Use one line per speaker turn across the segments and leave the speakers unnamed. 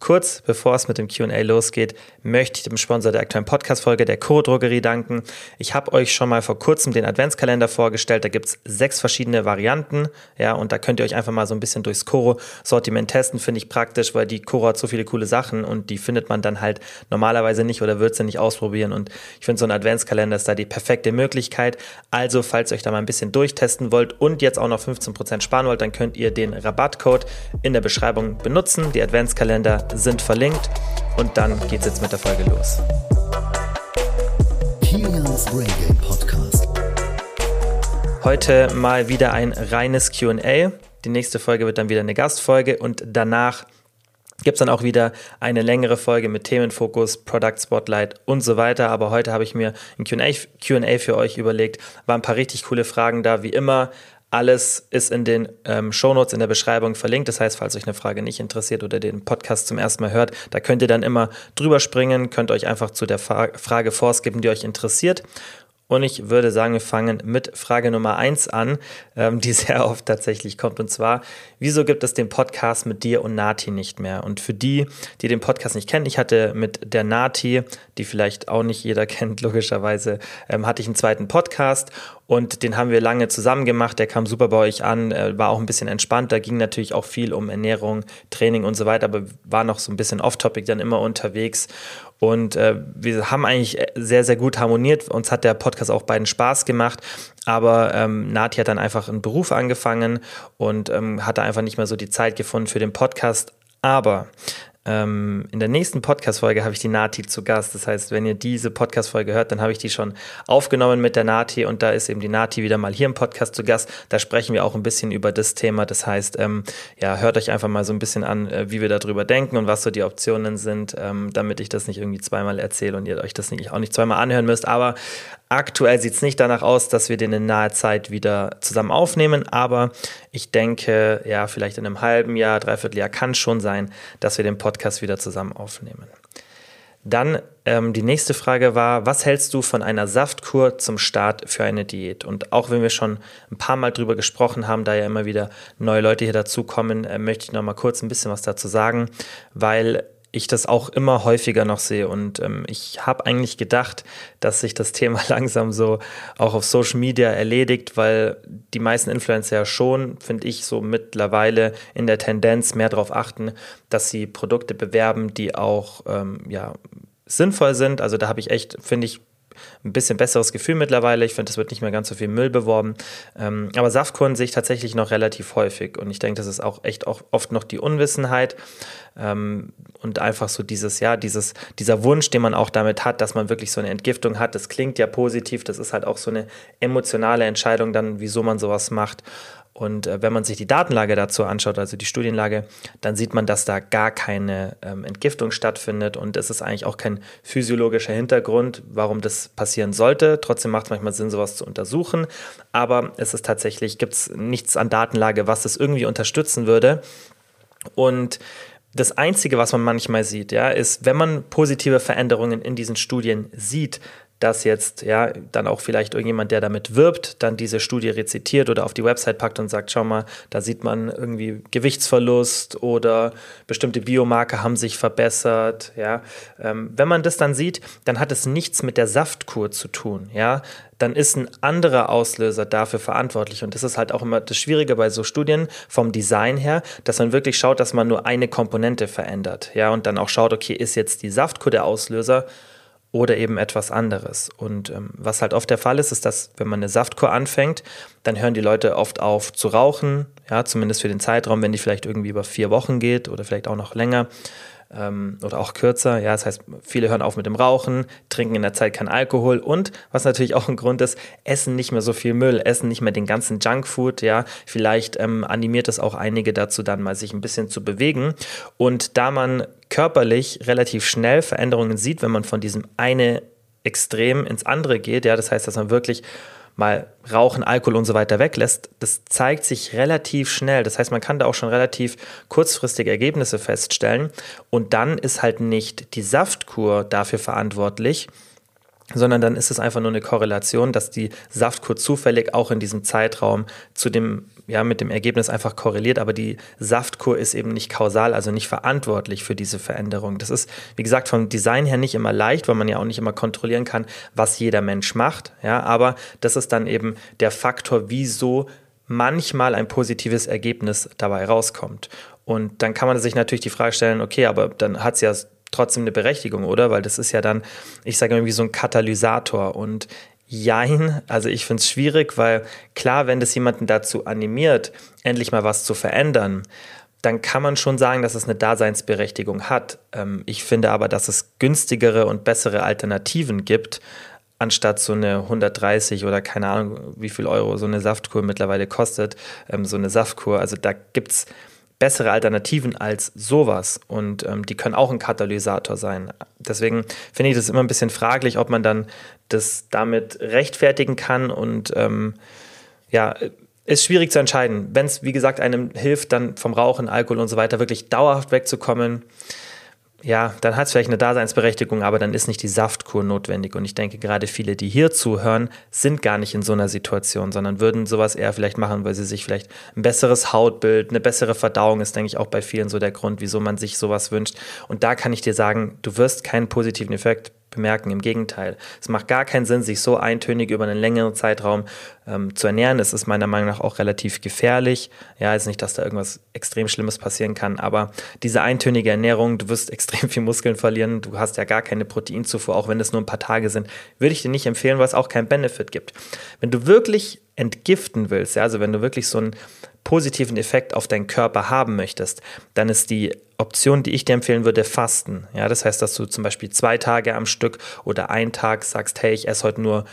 Kurz bevor es mit dem QA losgeht, möchte ich dem Sponsor der aktuellen Podcast-Folge, der Coro Drogerie, danken. Ich habe euch schon mal vor kurzem den Adventskalender vorgestellt. Da gibt es sechs verschiedene Varianten. Ja, und da könnt ihr euch einfach mal so ein bisschen durchs Coro-Sortiment testen. Finde ich praktisch, weil die Coro hat so viele coole Sachen und die findet man dann halt normalerweise nicht oder wird sie nicht ausprobieren. Und ich finde, so ein Adventskalender ist da die perfekte Möglichkeit. Also, falls ihr euch da mal ein bisschen durchtesten wollt und jetzt auch noch 15% sparen wollt, dann könnt ihr den Rabattcode in der Beschreibung benutzen. Die Adventskalender sind verlinkt und dann geht's jetzt mit der Folge los. Kilians Brain Game Podcast. Heute mal wieder ein reines QA. Die nächste Folge wird dann wieder eine Gastfolge und danach gibt es dann auch wieder eine längere Folge mit Themenfokus, Product Spotlight und so weiter. Aber heute habe ich mir ein QA für euch überlegt. Waren ein paar richtig coole Fragen da, wie immer. Alles ist in den ähm, Shownotes in der Beschreibung verlinkt. Das heißt, falls euch eine Frage nicht interessiert oder den Podcast zum ersten Mal hört, da könnt ihr dann immer drüber springen, könnt euch einfach zu der Fra Frage vorskippen, die euch interessiert. Und ich würde sagen, wir fangen mit Frage Nummer eins an, ähm, die sehr oft tatsächlich kommt. Und zwar, wieso gibt es den Podcast mit dir und Nati nicht mehr? Und für die, die den Podcast nicht kennen, ich hatte mit der Nati, die vielleicht auch nicht jeder kennt, logischerweise, ähm, hatte ich einen zweiten Podcast und den haben wir lange zusammen gemacht. Der kam super bei euch an, äh, war auch ein bisschen entspannt. Da ging natürlich auch viel um Ernährung, Training und so weiter, aber war noch so ein bisschen off-topic dann immer unterwegs. Und äh, wir haben eigentlich sehr, sehr gut harmoniert. Uns hat der Podcast auch beiden Spaß gemacht. Aber ähm, Nati hat dann einfach einen Beruf angefangen und ähm, hatte einfach nicht mehr so die Zeit gefunden für den Podcast. Aber ähm, in der nächsten Podcast-Folge habe ich die Nati zu Gast. Das heißt, wenn ihr diese Podcast-Folge hört, dann habe ich die schon aufgenommen mit der Nati und da ist eben die Nati wieder mal hier im Podcast zu Gast. Da sprechen wir auch ein bisschen über das Thema. Das heißt, ähm, ja, hört euch einfach mal so ein bisschen an, äh, wie wir darüber denken und was so die Optionen sind, ähm, damit ich das nicht irgendwie zweimal erzähle und ihr euch das nicht, auch nicht zweimal anhören müsst. Aber Aktuell sieht es nicht danach aus, dass wir den in naher Zeit wieder zusammen aufnehmen, aber ich denke, ja, vielleicht in einem halben Jahr, dreiviertel Jahr kann schon sein, dass wir den Podcast wieder zusammen aufnehmen. Dann ähm, die nächste Frage war, was hältst du von einer Saftkur zum Start für eine Diät? Und auch wenn wir schon ein paar Mal drüber gesprochen haben, da ja immer wieder neue Leute hier dazukommen, äh, möchte ich noch mal kurz ein bisschen was dazu sagen, weil ich das auch immer häufiger noch sehe. Und ähm, ich habe eigentlich gedacht, dass sich das Thema langsam so auch auf Social Media erledigt, weil die meisten Influencer ja schon, finde ich, so mittlerweile in der Tendenz mehr darauf achten, dass sie Produkte bewerben, die auch ähm, ja, sinnvoll sind. Also da habe ich echt, finde ich, ein bisschen besseres Gefühl mittlerweile. Ich finde, es wird nicht mehr ganz so viel Müll beworben. Ähm, aber Saftkuren sehe ich tatsächlich noch relativ häufig. Und ich denke, das ist auch echt auch oft noch die Unwissenheit. Ähm, und einfach so dieses, ja, dieses, dieser Wunsch, den man auch damit hat, dass man wirklich so eine Entgiftung hat. Das klingt ja positiv. Das ist halt auch so eine emotionale Entscheidung dann, wieso man sowas macht. Und äh, wenn man sich die Datenlage dazu anschaut, also die Studienlage, dann sieht man, dass da gar keine ähm, Entgiftung stattfindet und es ist eigentlich auch kein physiologischer Hintergrund, warum das passieren sollte. Trotzdem macht es manchmal Sinn, sowas zu untersuchen, aber es ist tatsächlich, gibt es nichts an Datenlage, was das irgendwie unterstützen würde. Und das Einzige, was man manchmal sieht, ja, ist, wenn man positive Veränderungen in diesen Studien sieht, dass jetzt ja dann auch vielleicht irgendjemand, der damit wirbt, dann diese Studie rezitiert oder auf die Website packt und sagt, schau mal, da sieht man irgendwie Gewichtsverlust oder bestimmte Biomarker haben sich verbessert. Ja, ähm, wenn man das dann sieht, dann hat es nichts mit der Saftkur zu tun. Ja, dann ist ein anderer Auslöser dafür verantwortlich. Und das ist halt auch immer das Schwierige bei so Studien vom Design her, dass man wirklich schaut, dass man nur eine Komponente verändert. Ja, und dann auch schaut, okay, ist jetzt die Saftkur der Auslöser oder eben etwas anderes. Und ähm, was halt oft der Fall ist, ist, dass wenn man eine Saftkur anfängt, dann hören die Leute oft auf zu rauchen, ja, zumindest für den Zeitraum, wenn die vielleicht irgendwie über vier Wochen geht oder vielleicht auch noch länger ähm, oder auch kürzer. Ja, das heißt, viele hören auf mit dem Rauchen, trinken in der Zeit keinen Alkohol und was natürlich auch ein Grund ist, essen nicht mehr so viel Müll, essen nicht mehr den ganzen Junkfood. Ja, vielleicht ähm, animiert es auch einige dazu, dann mal sich ein bisschen zu bewegen. Und da man körperlich relativ schnell Veränderungen sieht, wenn man von diesem eine Extrem ins andere geht, ja, das heißt, dass man wirklich mal Rauchen, Alkohol und so weiter weglässt, das zeigt sich relativ schnell. Das heißt, man kann da auch schon relativ kurzfristige Ergebnisse feststellen. Und dann ist halt nicht die Saftkur dafür verantwortlich, sondern dann ist es einfach nur eine Korrelation, dass die Saftkur zufällig auch in diesem Zeitraum zu dem, ja, mit dem Ergebnis einfach korreliert, aber die Saftkur ist eben nicht kausal, also nicht verantwortlich für diese Veränderung. Das ist, wie gesagt, vom Design her nicht immer leicht, weil man ja auch nicht immer kontrollieren kann, was jeder Mensch macht, ja, aber das ist dann eben der Faktor, wieso manchmal ein positives Ergebnis dabei rauskommt. Und dann kann man sich natürlich die Frage stellen, okay, aber dann hat es ja trotzdem eine Berechtigung, oder? Weil das ist ja dann, ich sage irgendwie so ein Katalysator und Jein, also ich finde es schwierig, weil klar, wenn das jemanden dazu animiert, endlich mal was zu verändern, dann kann man schon sagen, dass es eine Daseinsberechtigung hat. Ähm, ich finde aber, dass es günstigere und bessere Alternativen gibt, anstatt so eine 130 oder keine Ahnung, wie viel Euro so eine Saftkur mittlerweile kostet, ähm, so eine Saftkur. Also da gibt es bessere Alternativen als sowas und ähm, die können auch ein Katalysator sein. Deswegen finde ich das immer ein bisschen fraglich, ob man dann das damit rechtfertigen kann und ähm, ja, ist schwierig zu entscheiden. Wenn es, wie gesagt, einem hilft, dann vom Rauchen, Alkohol und so weiter wirklich dauerhaft wegzukommen, ja, dann hat es vielleicht eine Daseinsberechtigung, aber dann ist nicht die Saftkur notwendig. Und ich denke, gerade viele, die hier zuhören, sind gar nicht in so einer Situation, sondern würden sowas eher vielleicht machen, weil sie sich vielleicht ein besseres Hautbild, eine bessere Verdauung ist, denke ich, auch bei vielen so der Grund, wieso man sich sowas wünscht. Und da kann ich dir sagen, du wirst keinen positiven Effekt bemerken. Im Gegenteil. Es macht gar keinen Sinn, sich so eintönig über einen längeren Zeitraum ähm, zu ernähren. Es ist meiner Meinung nach auch relativ gefährlich. Ja, ist nicht, dass da irgendwas extrem Schlimmes passieren kann, aber diese eintönige Ernährung, du wirst extrem viel Muskeln verlieren. Du hast ja gar keine Proteinzufuhr, auch wenn es nur ein paar Tage sind. Würde ich dir nicht empfehlen, weil es auch keinen Benefit gibt. Wenn du wirklich entgiften willst, ja, also wenn du wirklich so einen positiven Effekt auf deinen Körper haben möchtest, dann ist die Option, die ich dir empfehlen würde, Fasten. Ja, das heißt, dass du zum Beispiel zwei Tage am Stück oder einen Tag sagst, hey, ich esse heute nur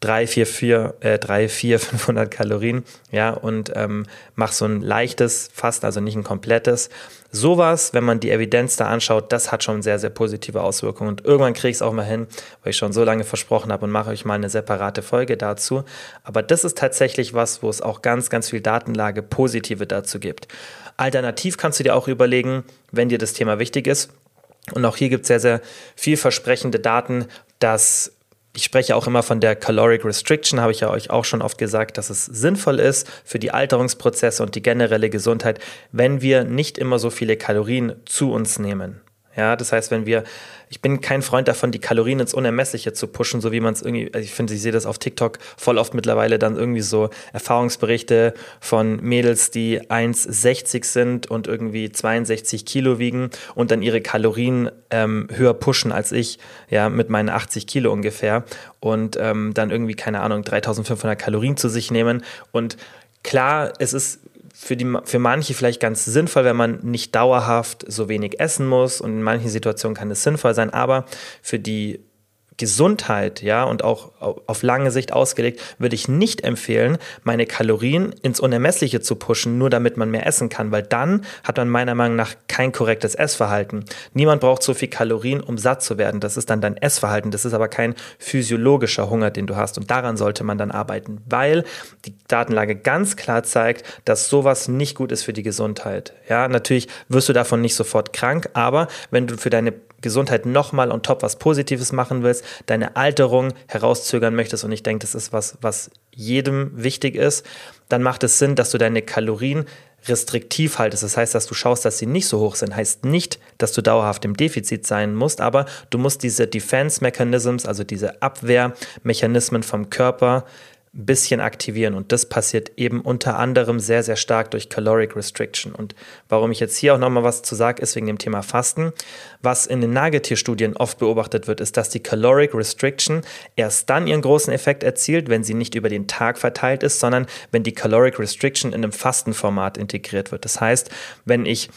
drei, vier, vier, äh, drei, vier, 500 Kalorien, ja, und ähm, mach so ein leichtes Fasten, also nicht ein komplettes. Sowas, wenn man die Evidenz da anschaut, das hat schon sehr, sehr positive Auswirkungen. Und irgendwann kriege ich es auch mal hin, weil ich schon so lange versprochen habe und mache euch mal eine separate Folge dazu. Aber das ist tatsächlich was, wo es auch ganz, ganz viel Datenlage positive dazu gibt. Alternativ kannst du dir auch überlegen, wenn dir das Thema wichtig ist, und auch hier gibt es sehr, sehr vielversprechende Daten, dass ich spreche auch immer von der Caloric Restriction, habe ich ja euch auch schon oft gesagt, dass es sinnvoll ist für die Alterungsprozesse und die generelle Gesundheit, wenn wir nicht immer so viele Kalorien zu uns nehmen. Ja, das heißt, wenn wir, ich bin kein Freund davon, die Kalorien ins Unermessliche zu pushen, so wie man es irgendwie, also ich finde, ich sehe das auf TikTok voll oft mittlerweile dann irgendwie so Erfahrungsberichte von Mädels, die 1,60 sind und irgendwie 62 Kilo wiegen und dann ihre Kalorien ähm, höher pushen als ich, ja, mit meinen 80 Kilo ungefähr und ähm, dann irgendwie, keine Ahnung, 3500 Kalorien zu sich nehmen. Und Klar, es ist für, die, für manche vielleicht ganz sinnvoll, wenn man nicht dauerhaft so wenig essen muss. Und in manchen Situationen kann es sinnvoll sein. Aber für die Gesundheit, ja, und auch auf lange Sicht ausgelegt, würde ich nicht empfehlen, meine Kalorien ins Unermessliche zu pushen, nur damit man mehr essen kann, weil dann hat man meiner Meinung nach kein korrektes Essverhalten. Niemand braucht so viel Kalorien, um satt zu werden. Das ist dann dein Essverhalten. Das ist aber kein physiologischer Hunger, den du hast. Und daran sollte man dann arbeiten, weil die Datenlage ganz klar zeigt, dass sowas nicht gut ist für die Gesundheit. Ja, natürlich wirst du davon nicht sofort krank, aber wenn du für deine Gesundheit nochmal on top was Positives machen willst, deine Alterung herauszögern möchtest und ich denke, das ist was, was jedem wichtig ist, dann macht es Sinn, dass du deine Kalorien restriktiv haltest. Das heißt, dass du schaust, dass sie nicht so hoch sind. Heißt nicht, dass du dauerhaft im Defizit sein musst, aber du musst diese Defense Mechanisms, also diese Abwehrmechanismen vom Körper ein bisschen aktivieren. Und das passiert eben unter anderem sehr, sehr stark durch Caloric Restriction. Und warum ich jetzt hier auch nochmal was zu sagen, ist wegen dem Thema Fasten. Was in den Nagetierstudien oft beobachtet wird, ist, dass die Caloric Restriction erst dann ihren großen Effekt erzielt, wenn sie nicht über den Tag verteilt ist, sondern wenn die Caloric Restriction in einem Fastenformat integriert wird. Das heißt, wenn ich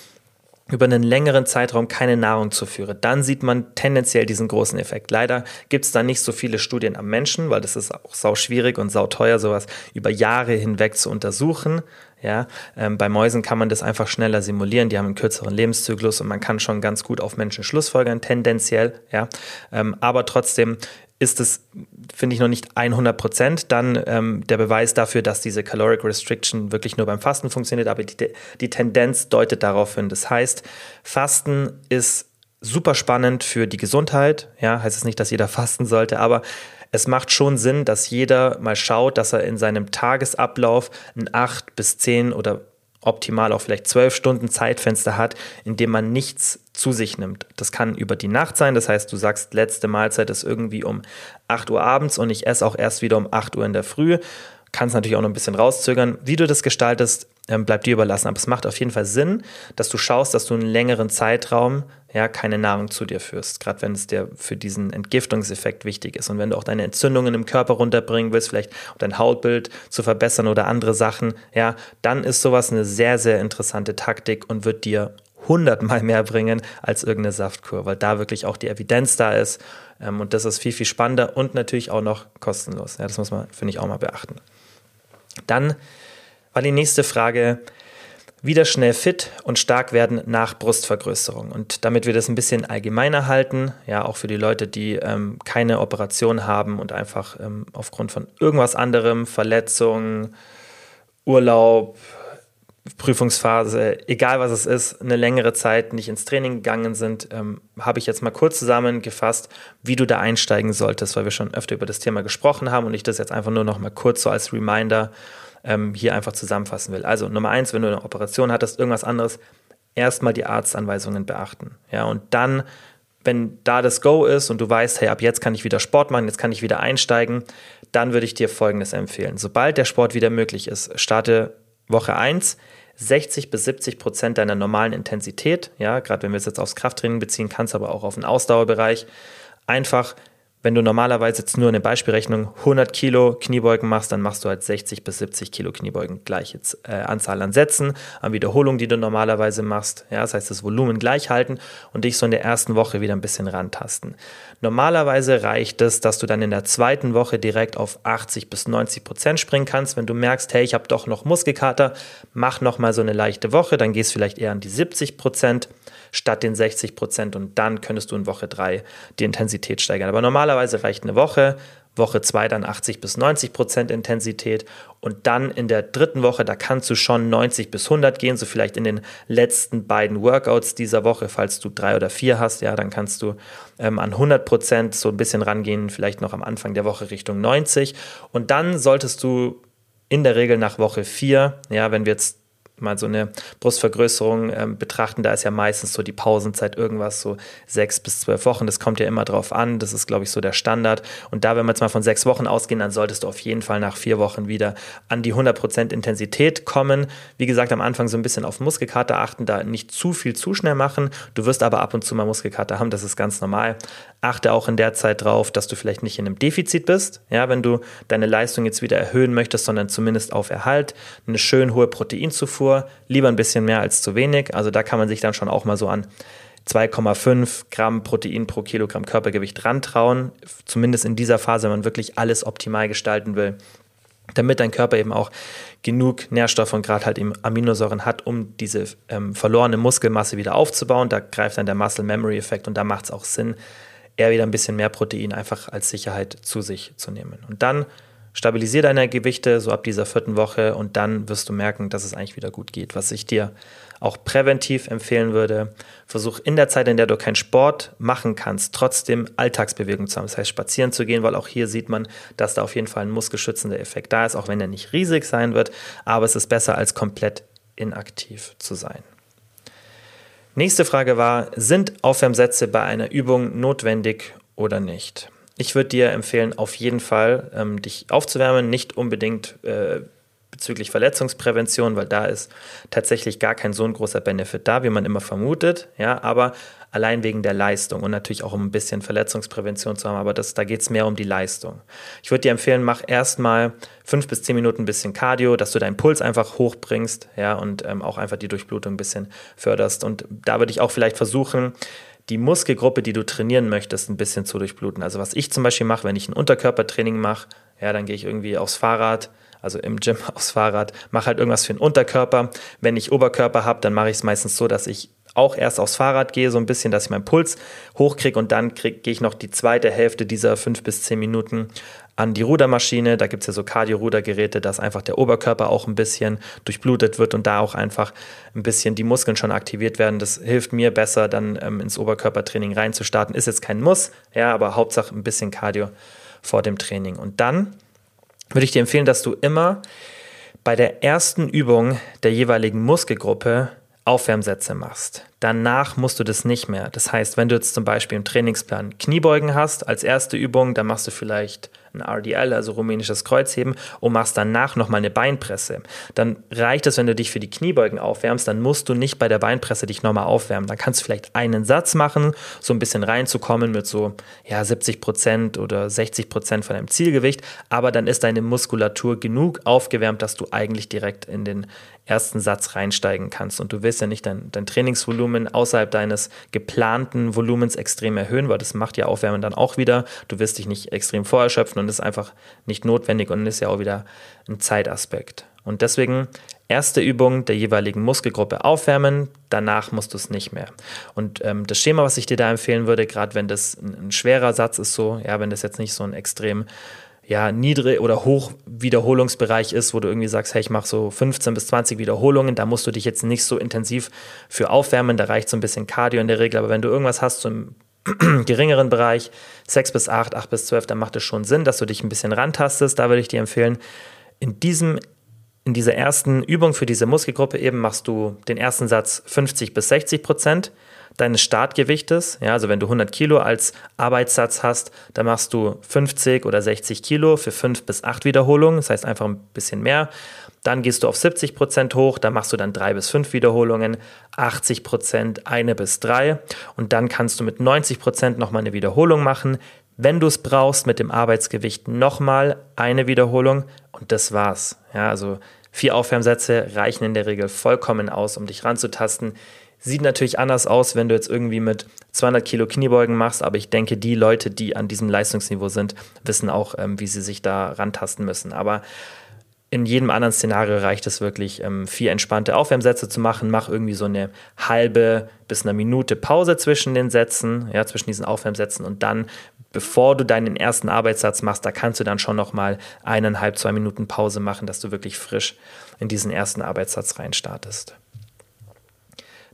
über einen längeren Zeitraum keine Nahrung zuführe, dann sieht man tendenziell diesen großen Effekt. Leider gibt es da nicht so viele Studien am Menschen, weil das ist auch sau schwierig und sau teuer, sowas über Jahre hinweg zu untersuchen. Ja, ähm, bei Mäusen kann man das einfach schneller simulieren. Die haben einen kürzeren Lebenszyklus und man kann schon ganz gut auf Menschen schlussfolgern, tendenziell. Ja, ähm, aber trotzdem ist es, finde ich, noch nicht 100 Prozent dann ähm, der Beweis dafür, dass diese Caloric Restriction wirklich nur beim Fasten funktioniert, aber die, die Tendenz deutet darauf hin. Das heißt, Fasten ist super spannend für die Gesundheit. Ja, heißt es nicht, dass jeder fasten sollte, aber es macht schon Sinn, dass jeder mal schaut, dass er in seinem Tagesablauf ein acht bis zehn oder optimal auch vielleicht zwölf Stunden Zeitfenster hat, in dem man nichts zu sich nimmt. Das kann über die Nacht sein, das heißt, du sagst, letzte Mahlzeit ist irgendwie um 8 Uhr abends und ich esse auch erst wieder um 8 Uhr in der Früh. Kannst natürlich auch noch ein bisschen rauszögern. Wie du das gestaltest, ähm, bleibt dir überlassen. Aber es macht auf jeden Fall Sinn, dass du schaust, dass du einen längeren Zeitraum ja, keine Nahrung zu dir führst. Gerade wenn es dir für diesen Entgiftungseffekt wichtig ist. Und wenn du auch deine Entzündungen im Körper runterbringen willst, vielleicht dein Hautbild zu verbessern oder andere Sachen, ja, dann ist sowas eine sehr, sehr interessante Taktik und wird dir hundertmal mehr bringen als irgendeine Saftkur, weil da wirklich auch die Evidenz da ist. Ähm, und das ist viel, viel spannender und natürlich auch noch kostenlos. Ja, das muss man, finde ich, auch mal beachten. Dann war die nächste Frage, wieder schnell fit und stark werden nach Brustvergrößerung. Und damit wir das ein bisschen allgemeiner halten, ja, auch für die Leute, die ähm, keine Operation haben und einfach ähm, aufgrund von irgendwas anderem, Verletzung, Urlaub, Prüfungsphase, egal was es ist, eine längere Zeit nicht ins Training gegangen sind, ähm, habe ich jetzt mal kurz zusammengefasst, wie du da einsteigen solltest, weil wir schon öfter über das Thema gesprochen haben und ich das jetzt einfach nur noch mal kurz so als Reminder ähm, hier einfach zusammenfassen will. Also Nummer eins, wenn du eine Operation hattest, irgendwas anderes, erstmal die Arztanweisungen beachten. Ja, und dann, wenn da das Go ist und du weißt, hey, ab jetzt kann ich wieder Sport machen, jetzt kann ich wieder einsteigen, dann würde ich dir Folgendes empfehlen. Sobald der Sport wieder möglich ist, starte Woche 1 60 bis 70 Prozent deiner normalen Intensität, ja, gerade wenn wir es jetzt aufs Krafttraining beziehen, kannst aber auch auf den Ausdauerbereich, einfach wenn du normalerweise jetzt nur eine Beispielrechnung 100 Kilo Kniebeugen machst, dann machst du halt 60 bis 70 Kilo Kniebeugen. Gleiche äh, Anzahl an Sätzen, an Wiederholungen, die du normalerweise machst. Ja, das heißt, das Volumen gleich halten und dich so in der ersten Woche wieder ein bisschen rantasten. Normalerweise reicht es, dass du dann in der zweiten Woche direkt auf 80 bis 90 Prozent springen kannst. Wenn du merkst, hey, ich habe doch noch Muskelkater, mach noch mal so eine leichte Woche, dann gehst vielleicht eher an die 70 Prozent statt den 60 Prozent. Und dann könntest du in Woche 3 die Intensität steigern. Aber normalerweise reicht eine Woche, Woche 2 dann 80 bis 90 Prozent Intensität. Und dann in der dritten Woche, da kannst du schon 90 bis 100 gehen, so vielleicht in den letzten beiden Workouts dieser Woche, falls du drei oder vier hast, ja, dann kannst du ähm, an 100 Prozent so ein bisschen rangehen, vielleicht noch am Anfang der Woche Richtung 90 und dann solltest du in der Regel nach Woche 4, ja, wenn wir jetzt mal so eine Brustvergrößerung ähm, betrachten, da ist ja meistens so die Pausenzeit irgendwas so sechs bis zwölf Wochen. Das kommt ja immer drauf an. Das ist, glaube ich, so der Standard. Und da, wenn wir jetzt mal von sechs Wochen ausgehen, dann solltest du auf jeden Fall nach vier Wochen wieder an die 100% Intensität kommen. Wie gesagt, am Anfang so ein bisschen auf Muskelkater achten, da nicht zu viel zu schnell machen. Du wirst aber ab und zu mal Muskelkater haben, das ist ganz normal. Achte auch in der Zeit drauf, dass du vielleicht nicht in einem Defizit bist. Ja, wenn du deine Leistung jetzt wieder erhöhen möchtest, sondern zumindest auf Erhalt, eine schön hohe Proteinzufuhr Zufuhr, lieber ein bisschen mehr als zu wenig. Also da kann man sich dann schon auch mal so an 2,5 Gramm Protein pro Kilogramm Körpergewicht rantrauen. Zumindest in dieser Phase, wenn man wirklich alles optimal gestalten will, damit dein Körper eben auch genug Nährstoffe und gerade halt eben Aminosäuren hat, um diese ähm, verlorene Muskelmasse wieder aufzubauen. Da greift dann der Muscle Memory Effekt und da macht es auch Sinn, eher wieder ein bisschen mehr Protein einfach als Sicherheit zu sich zu nehmen. Und dann Stabilisier deine Gewichte so ab dieser vierten Woche und dann wirst du merken, dass es eigentlich wieder gut geht. Was ich dir auch präventiv empfehlen würde, versuch in der Zeit, in der du keinen Sport machen kannst, trotzdem Alltagsbewegung zu haben. Das heißt, spazieren zu gehen, weil auch hier sieht man, dass da auf jeden Fall ein muskelschützender Effekt da ist, auch wenn er nicht riesig sein wird. Aber es ist besser, als komplett inaktiv zu sein. Nächste Frage war, sind Aufwärmsätze bei einer Übung notwendig oder nicht? Ich würde dir empfehlen, auf jeden Fall ähm, dich aufzuwärmen, nicht unbedingt äh, bezüglich Verletzungsprävention, weil da ist tatsächlich gar kein so ein großer Benefit da, wie man immer vermutet, ja, aber allein wegen der Leistung und natürlich auch um ein bisschen Verletzungsprävention zu haben, aber das, da geht es mehr um die Leistung. Ich würde dir empfehlen, mach erstmal fünf bis zehn Minuten ein bisschen Cardio, dass du deinen Puls einfach hochbringst, ja, und ähm, auch einfach die Durchblutung ein bisschen förderst. Und da würde ich auch vielleicht versuchen, die Muskelgruppe, die du trainieren möchtest, ein bisschen zu durchbluten. Also was ich zum Beispiel mache, wenn ich ein Unterkörpertraining mache, ja, dann gehe ich irgendwie aufs Fahrrad, also im Gym aufs Fahrrad, mache halt irgendwas für den Unterkörper. Wenn ich Oberkörper habe, dann mache ich es meistens so, dass ich auch erst aufs Fahrrad gehe, so ein bisschen, dass ich meinen Puls hochkriege und dann gehe ich noch die zweite Hälfte dieser fünf bis zehn Minuten an die Rudermaschine. Da gibt es ja so Cardio-Rudergeräte, dass einfach der Oberkörper auch ein bisschen durchblutet wird und da auch einfach ein bisschen die Muskeln schon aktiviert werden. Das hilft mir besser, dann ähm, ins Oberkörpertraining reinzustarten. Ist jetzt kein Muss, ja, aber Hauptsache ein bisschen Cardio vor dem Training. Und dann würde ich dir empfehlen, dass du immer bei der ersten Übung der jeweiligen Muskelgruppe Aufwärmsätze machst. Danach musst du das nicht mehr. Das heißt, wenn du jetzt zum Beispiel im Trainingsplan Kniebeugen hast als erste Übung, dann machst du vielleicht ein RDL, also rumänisches Kreuzheben, und machst danach nochmal eine Beinpresse. Dann reicht es, wenn du dich für die Kniebeugen aufwärmst, dann musst du nicht bei der Beinpresse dich nochmal aufwärmen. Dann kannst du vielleicht einen Satz machen, so ein bisschen reinzukommen mit so ja, 70 Prozent oder 60 Prozent von deinem Zielgewicht, aber dann ist deine Muskulatur genug aufgewärmt, dass du eigentlich direkt in den ersten Satz reinsteigen kannst. Und du willst ja nicht dein, dein Trainingsvolumen außerhalb deines geplanten Volumens extrem erhöhen, weil das macht ja Aufwärmen dann auch wieder. Du wirst dich nicht extrem vorerschöpfen und ist einfach nicht notwendig und ist ja auch wieder ein Zeitaspekt. Und deswegen erste Übung der jeweiligen Muskelgruppe aufwärmen, danach musst du es nicht mehr. Und ähm, das Schema, was ich dir da empfehlen würde, gerade wenn das ein, ein, schwerer Satz ist, so, ja, wenn das jetzt nicht so ein extrem ja, niedrig oder hoch Wiederholungsbereich ist, wo du irgendwie sagst, hey, ich mache so 15 bis 20 Wiederholungen, da musst du dich jetzt nicht so intensiv für aufwärmen, da reicht so ein bisschen Cardio in der Regel, aber wenn du irgendwas hast, so im geringeren Bereich, 6 bis 8, 8 bis 12, dann macht es schon Sinn, dass du dich ein bisschen rantastest. Da würde ich dir empfehlen, in diesem in dieser ersten Übung für diese Muskelgruppe eben machst du den ersten Satz 50 bis 60 Prozent deines Startgewichtes. Ja, also wenn du 100 Kilo als Arbeitssatz hast, dann machst du 50 oder 60 Kilo für 5 bis 8 Wiederholungen. Das heißt einfach ein bisschen mehr. Dann gehst du auf 70 Prozent hoch, da machst du dann drei bis fünf Wiederholungen, 80 Prozent eine bis drei und dann kannst du mit 90 Prozent nochmal eine Wiederholung machen. Wenn du es brauchst, mit dem Arbeitsgewicht nochmal eine Wiederholung und das war's. Ja, also vier Aufwärmsätze reichen in der Regel vollkommen aus, um dich ranzutasten. Sieht natürlich anders aus, wenn du jetzt irgendwie mit 200 Kilo Kniebeugen machst, aber ich denke, die Leute, die an diesem Leistungsniveau sind, wissen auch, ähm, wie sie sich da rantasten müssen. Aber in jedem anderen Szenario reicht es wirklich, ähm, vier entspannte Aufwärmsätze zu machen. Mach irgendwie so eine halbe bis eine Minute Pause zwischen den Sätzen, ja, zwischen diesen Aufwärmsätzen und dann, bevor du deinen ersten Arbeitssatz machst, da kannst du dann schon nochmal eineinhalb, zwei Minuten Pause machen, dass du wirklich frisch in diesen ersten Arbeitssatz reinstartest.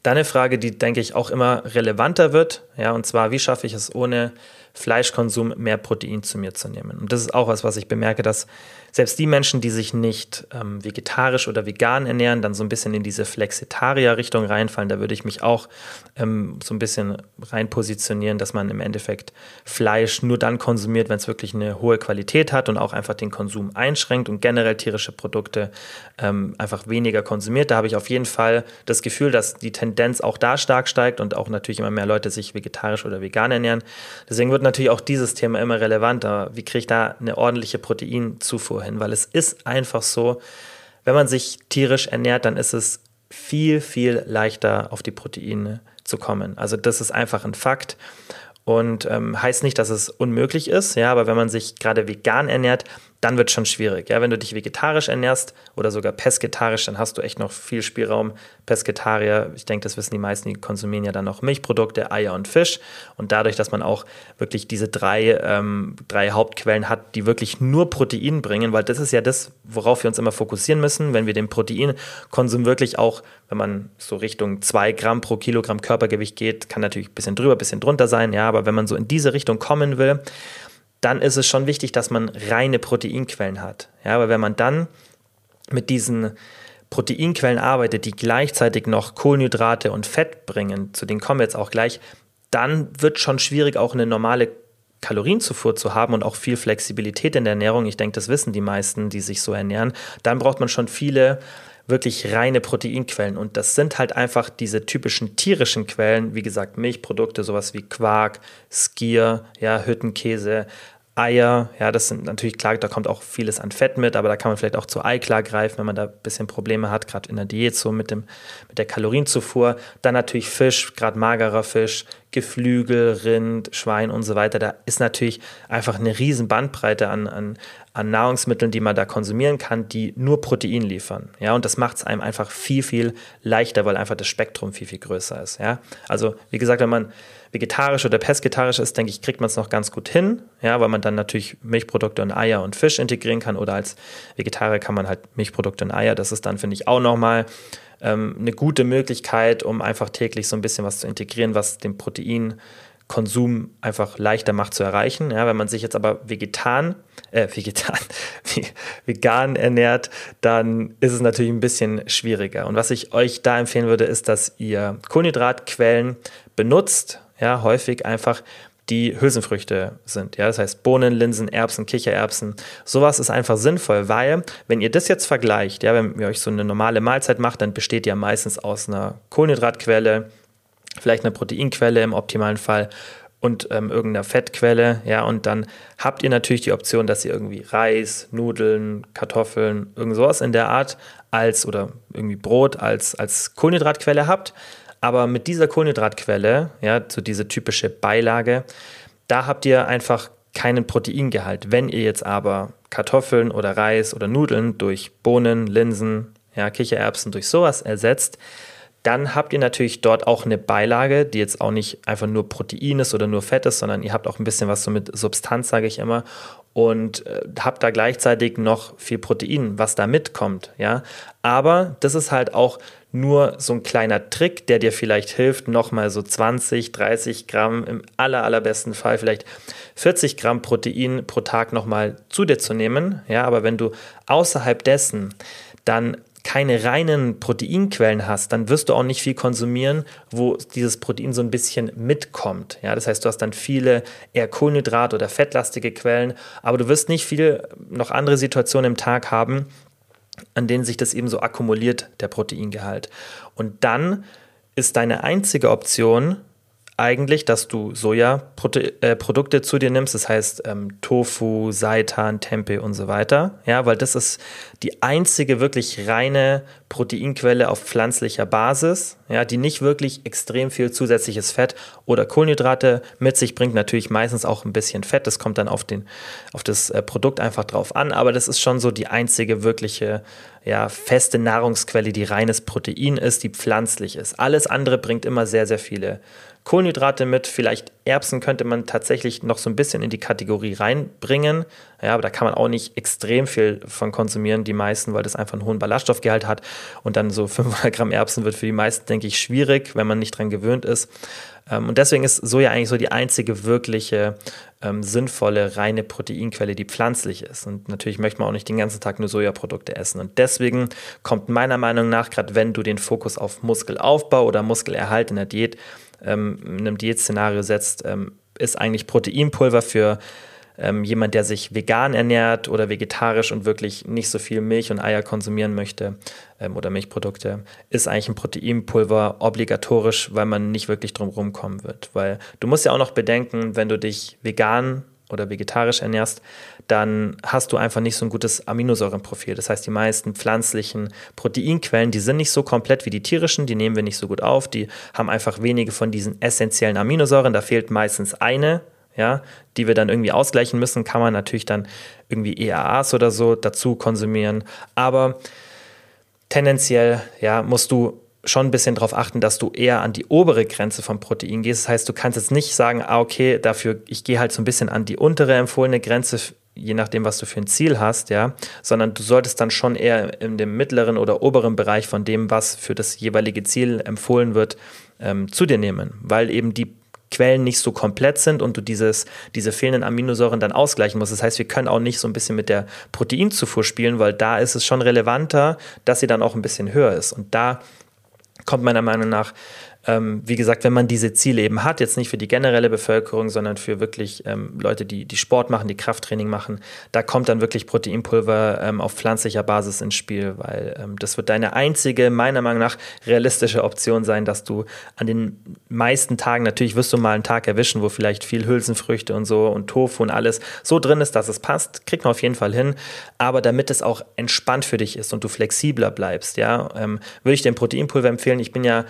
Dann eine Frage, die, denke ich, auch immer relevanter wird, ja, und zwar, wie schaffe ich es ohne Fleischkonsum mehr Protein zu mir zu nehmen? Und das ist auch was, was ich bemerke, dass selbst die Menschen, die sich nicht ähm, vegetarisch oder vegan ernähren, dann so ein bisschen in diese Flexitarier-Richtung reinfallen. Da würde ich mich auch ähm, so ein bisschen rein positionieren, dass man im Endeffekt Fleisch nur dann konsumiert, wenn es wirklich eine hohe Qualität hat und auch einfach den Konsum einschränkt und generell tierische Produkte ähm, einfach weniger konsumiert. Da habe ich auf jeden Fall das Gefühl, dass die Tendenz auch da stark steigt und auch natürlich immer mehr Leute sich vegetarisch oder vegan ernähren. Deswegen wird natürlich auch dieses Thema immer relevanter. Wie kriege ich da eine ordentliche Proteinzufuhr hin, weil es ist einfach so, wenn man sich tierisch ernährt, dann ist es viel, viel leichter auf die Proteine zu kommen. Also das ist einfach ein Fakt und ähm, heißt nicht, dass es unmöglich ist, ja, aber wenn man sich gerade vegan ernährt, dann wird es schon schwierig. Ja, wenn du dich vegetarisch ernährst oder sogar pesketarisch, dann hast du echt noch viel Spielraum. Pesketarier, ich denke, das wissen die meisten, die konsumieren ja dann noch Milchprodukte, Eier und Fisch. Und dadurch, dass man auch wirklich diese drei, ähm, drei Hauptquellen hat, die wirklich nur Protein bringen, weil das ist ja das, worauf wir uns immer fokussieren müssen, wenn wir den Proteinkonsum wirklich auch, wenn man so Richtung zwei Gramm pro Kilogramm Körpergewicht geht, kann natürlich ein bisschen drüber, ein bisschen drunter sein, ja, aber wenn man so in diese Richtung kommen will, dann ist es schon wichtig, dass man reine Proteinquellen hat. Ja, aber wenn man dann mit diesen Proteinquellen arbeitet, die gleichzeitig noch Kohlenhydrate und Fett bringen, zu denen kommen wir jetzt auch gleich, dann wird schon schwierig, auch eine normale Kalorienzufuhr zu haben und auch viel Flexibilität in der Ernährung. Ich denke, das wissen die meisten, die sich so ernähren. Dann braucht man schon viele wirklich reine Proteinquellen. Und das sind halt einfach diese typischen tierischen Quellen, wie gesagt, Milchprodukte, sowas wie Quark, Skier, ja, Hüttenkäse, Eier, ja, das sind natürlich klar, da kommt auch vieles an Fett mit, aber da kann man vielleicht auch zu Eiklar greifen, wenn man da ein bisschen Probleme hat, gerade in der Diät so mit, dem, mit der Kalorienzufuhr. Dann natürlich Fisch, gerade magerer Fisch, Geflügel, Rind, Schwein und so weiter. Da ist natürlich einfach eine riesen Bandbreite an, an, an Nahrungsmitteln, die man da konsumieren kann, die nur Protein liefern. Ja, und das macht es einem einfach viel, viel leichter, weil einfach das Spektrum viel, viel größer ist. Ja, also wie gesagt, wenn man vegetarisch oder pesketarisch ist, denke ich, kriegt man es noch ganz gut hin, ja, weil man dann natürlich Milchprodukte und Eier und Fisch integrieren kann oder als Vegetarier kann man halt Milchprodukte und Eier. Das ist dann, finde ich, auch nochmal ähm, eine gute Möglichkeit, um einfach täglich so ein bisschen was zu integrieren, was den Proteinkonsum einfach leichter macht zu erreichen. Ja, wenn man sich jetzt aber vegetan, äh, vegetan, vegan ernährt, dann ist es natürlich ein bisschen schwieriger. Und was ich euch da empfehlen würde, ist, dass ihr Kohlenhydratquellen benutzt, ja, häufig einfach die Hülsenfrüchte sind. Ja, das heißt Bohnen, Linsen, Erbsen, Kichererbsen. Sowas ist einfach sinnvoll, weil wenn ihr das jetzt vergleicht, ja, wenn ihr euch so eine normale Mahlzeit macht, dann besteht die ja meistens aus einer Kohlenhydratquelle, vielleicht einer Proteinquelle im optimalen Fall und ähm, irgendeiner Fettquelle, ja, und dann habt ihr natürlich die Option, dass ihr irgendwie Reis, Nudeln, Kartoffeln, irgend sowas in der Art als oder irgendwie Brot als, als Kohlenhydratquelle habt. Aber mit dieser Kohlenhydratquelle, ja, so diese typische Beilage, da habt ihr einfach keinen Proteingehalt. Wenn ihr jetzt aber Kartoffeln oder Reis oder Nudeln durch Bohnen, Linsen, ja, Kichererbsen durch sowas ersetzt, dann habt ihr natürlich dort auch eine Beilage, die jetzt auch nicht einfach nur Protein ist oder nur Fett ist, sondern ihr habt auch ein bisschen was so mit Substanz, sage ich immer, und äh, habt da gleichzeitig noch viel Protein, was da mitkommt, ja. Aber das ist halt auch nur so ein kleiner Trick, der dir vielleicht hilft, nochmal so 20, 30 Gramm, im aller, allerbesten Fall vielleicht 40 Gramm Protein pro Tag nochmal zu dir zu nehmen. Ja, aber wenn du außerhalb dessen dann keine reinen Proteinquellen hast, dann wirst du auch nicht viel konsumieren, wo dieses Protein so ein bisschen mitkommt. Ja, das heißt, du hast dann viele eher Kohlenhydrat- oder fettlastige Quellen, aber du wirst nicht viel noch andere Situationen im Tag haben, an denen sich das eben so akkumuliert, der Proteingehalt. Und dann ist deine einzige Option, eigentlich, dass du Sojaprodukte äh, zu dir nimmst, das heißt ähm, Tofu, Seitan, Tempeh und so weiter. Ja, weil das ist die einzige wirklich reine Proteinquelle auf pflanzlicher Basis, ja, die nicht wirklich extrem viel zusätzliches Fett oder Kohlenhydrate mit sich bringt. Natürlich meistens auch ein bisschen Fett, das kommt dann auf, den, auf das äh, Produkt einfach drauf an, aber das ist schon so die einzige wirkliche ja, feste Nahrungsquelle, die reines Protein ist, die pflanzlich ist. Alles andere bringt immer sehr, sehr viele Kohlenhydrate mit, vielleicht Erbsen könnte man tatsächlich noch so ein bisschen in die Kategorie reinbringen. Ja, aber da kann man auch nicht extrem viel von konsumieren, die meisten, weil das einfach einen hohen Ballaststoffgehalt hat. Und dann so 500 Gramm Erbsen wird für die meisten, denke ich, schwierig, wenn man nicht dran gewöhnt ist. Ähm, und deswegen ist Soja eigentlich so die einzige wirkliche ähm, sinnvolle, reine Proteinquelle, die pflanzlich ist. Und natürlich möchte man auch nicht den ganzen Tag nur Sojaprodukte essen. Und deswegen kommt meiner Meinung nach, gerade wenn du den Fokus auf Muskelaufbau oder Muskelerhalt in der Diet ähm, in einem Diätszenario setzt, ähm, ist eigentlich Proteinpulver für ähm, jemand, der sich vegan ernährt oder vegetarisch und wirklich nicht so viel Milch und Eier konsumieren möchte ähm, oder Milchprodukte, ist eigentlich ein Proteinpulver obligatorisch, weil man nicht wirklich drum rumkommen wird. Weil du musst ja auch noch bedenken, wenn du dich vegan oder vegetarisch ernährst, dann hast du einfach nicht so ein gutes Aminosäurenprofil. Das heißt, die meisten pflanzlichen Proteinquellen, die sind nicht so komplett wie die tierischen, die nehmen wir nicht so gut auf, die haben einfach wenige von diesen essentiellen Aminosäuren, da fehlt meistens eine, ja, die wir dann irgendwie ausgleichen müssen, kann man natürlich dann irgendwie EAAs oder so dazu konsumieren, aber tendenziell, ja, musst du schon ein bisschen darauf achten, dass du eher an die obere Grenze vom Protein gehst. Das heißt, du kannst jetzt nicht sagen, ah, okay, dafür, ich gehe halt so ein bisschen an die untere empfohlene Grenze, je nachdem, was du für ein Ziel hast, ja, sondern du solltest dann schon eher in dem mittleren oder oberen Bereich von dem, was für das jeweilige Ziel empfohlen wird, ähm, zu dir nehmen, weil eben die Quellen nicht so komplett sind und du dieses, diese fehlenden Aminosäuren dann ausgleichen musst. Das heißt, wir können auch nicht so ein bisschen mit der Proteinzufuhr spielen, weil da ist es schon relevanter, dass sie dann auch ein bisschen höher ist. Und da kommt meiner Meinung nach ähm, wie gesagt, wenn man diese Ziele eben hat, jetzt nicht für die generelle Bevölkerung, sondern für wirklich ähm, Leute, die, die Sport machen, die Krafttraining machen, da kommt dann wirklich Proteinpulver ähm, auf pflanzlicher Basis ins Spiel, weil ähm, das wird deine einzige, meiner Meinung nach, realistische Option sein, dass du an den meisten Tagen, natürlich wirst du mal einen Tag erwischen, wo vielleicht viel Hülsenfrüchte und so und Tofu und alles so drin ist, dass es passt, kriegt man auf jeden Fall hin. Aber damit es auch entspannt für dich ist und du flexibler bleibst, ja, ähm, würde ich dir ein Proteinpulver empfehlen. Ich bin ja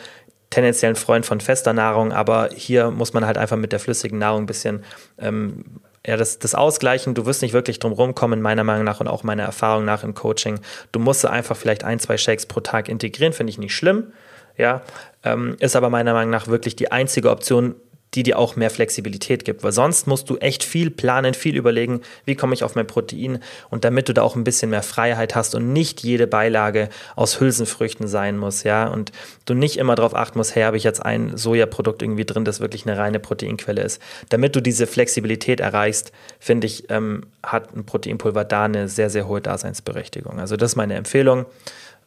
tendenziell ein Freund von fester Nahrung, aber hier muss man halt einfach mit der flüssigen Nahrung ein bisschen ähm, ja, das, das Ausgleichen, du wirst nicht wirklich drum rumkommen, meiner Meinung nach und auch meiner Erfahrung nach im Coaching. Du musst einfach vielleicht ein, zwei Shakes pro Tag integrieren, finde ich nicht schlimm. Ja, ähm, ist aber meiner Meinung nach wirklich die einzige Option, die dir auch mehr Flexibilität gibt. Weil sonst musst du echt viel planen, viel überlegen, wie komme ich auf mein Protein und damit du da auch ein bisschen mehr Freiheit hast und nicht jede Beilage aus Hülsenfrüchten sein muss, ja, und du nicht immer darauf achten musst, hey, habe ich jetzt ein Sojaprodukt irgendwie drin, das wirklich eine reine Proteinquelle ist. Damit du diese Flexibilität erreichst, finde ich, ähm, hat ein Proteinpulver da eine sehr, sehr hohe Daseinsberechtigung. Also das ist meine Empfehlung.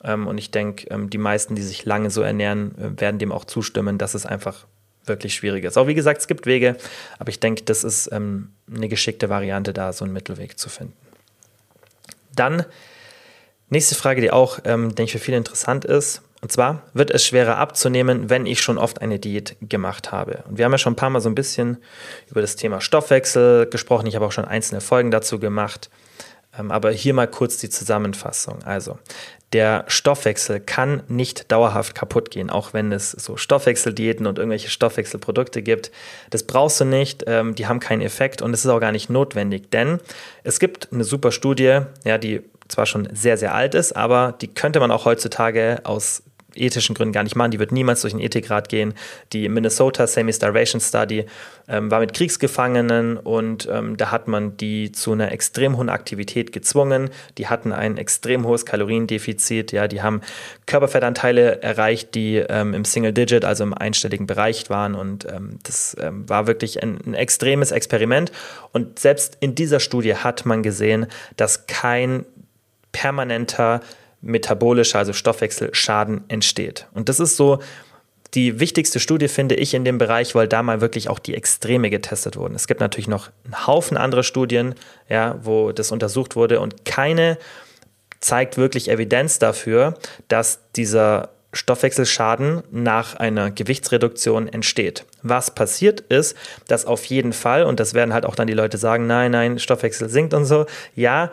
Ähm, und ich denke, ähm, die meisten, die sich lange so ernähren, äh, werden dem auch zustimmen, dass es einfach wirklich schwierig ist. Auch wie gesagt, es gibt Wege, aber ich denke, das ist ähm, eine geschickte Variante, da so einen Mittelweg zu finden. Dann nächste Frage, die auch, ähm, denke ich, für viele interessant ist. Und zwar, wird es schwerer abzunehmen, wenn ich schon oft eine Diät gemacht habe? Und wir haben ja schon ein paar Mal so ein bisschen über das Thema Stoffwechsel gesprochen. Ich habe auch schon einzelne Folgen dazu gemacht. Ähm, aber hier mal kurz die Zusammenfassung. Also, der Stoffwechsel kann nicht dauerhaft kaputt gehen, auch wenn es so Stoffwechseldiäten und irgendwelche Stoffwechselprodukte gibt. Das brauchst du nicht, ähm, die haben keinen Effekt und es ist auch gar nicht notwendig, denn es gibt eine super Studie, ja, die zwar schon sehr, sehr alt ist, aber die könnte man auch heutzutage aus ethischen Gründen gar nicht machen. Die wird niemals durch den Ethikrat gehen. Die Minnesota Semi-Starvation Study ähm, war mit Kriegsgefangenen und ähm, da hat man die zu einer extrem hohen Aktivität gezwungen. Die hatten ein extrem hohes Kaloriendefizit. Ja, die haben Körperfettanteile erreicht, die ähm, im Single Digit, also im einstelligen Bereich waren und ähm, das ähm, war wirklich ein, ein extremes Experiment. Und selbst in dieser Studie hat man gesehen, dass kein permanenter metabolischer, also Stoffwechselschaden entsteht. Und das ist so die wichtigste Studie, finde ich, in dem Bereich, weil da mal wirklich auch die Extreme getestet wurden. Es gibt natürlich noch einen Haufen andere Studien, ja, wo das untersucht wurde und keine zeigt wirklich Evidenz dafür, dass dieser Stoffwechselschaden nach einer Gewichtsreduktion entsteht. Was passiert ist, dass auf jeden Fall, und das werden halt auch dann die Leute sagen, nein, nein, Stoffwechsel sinkt und so, ja,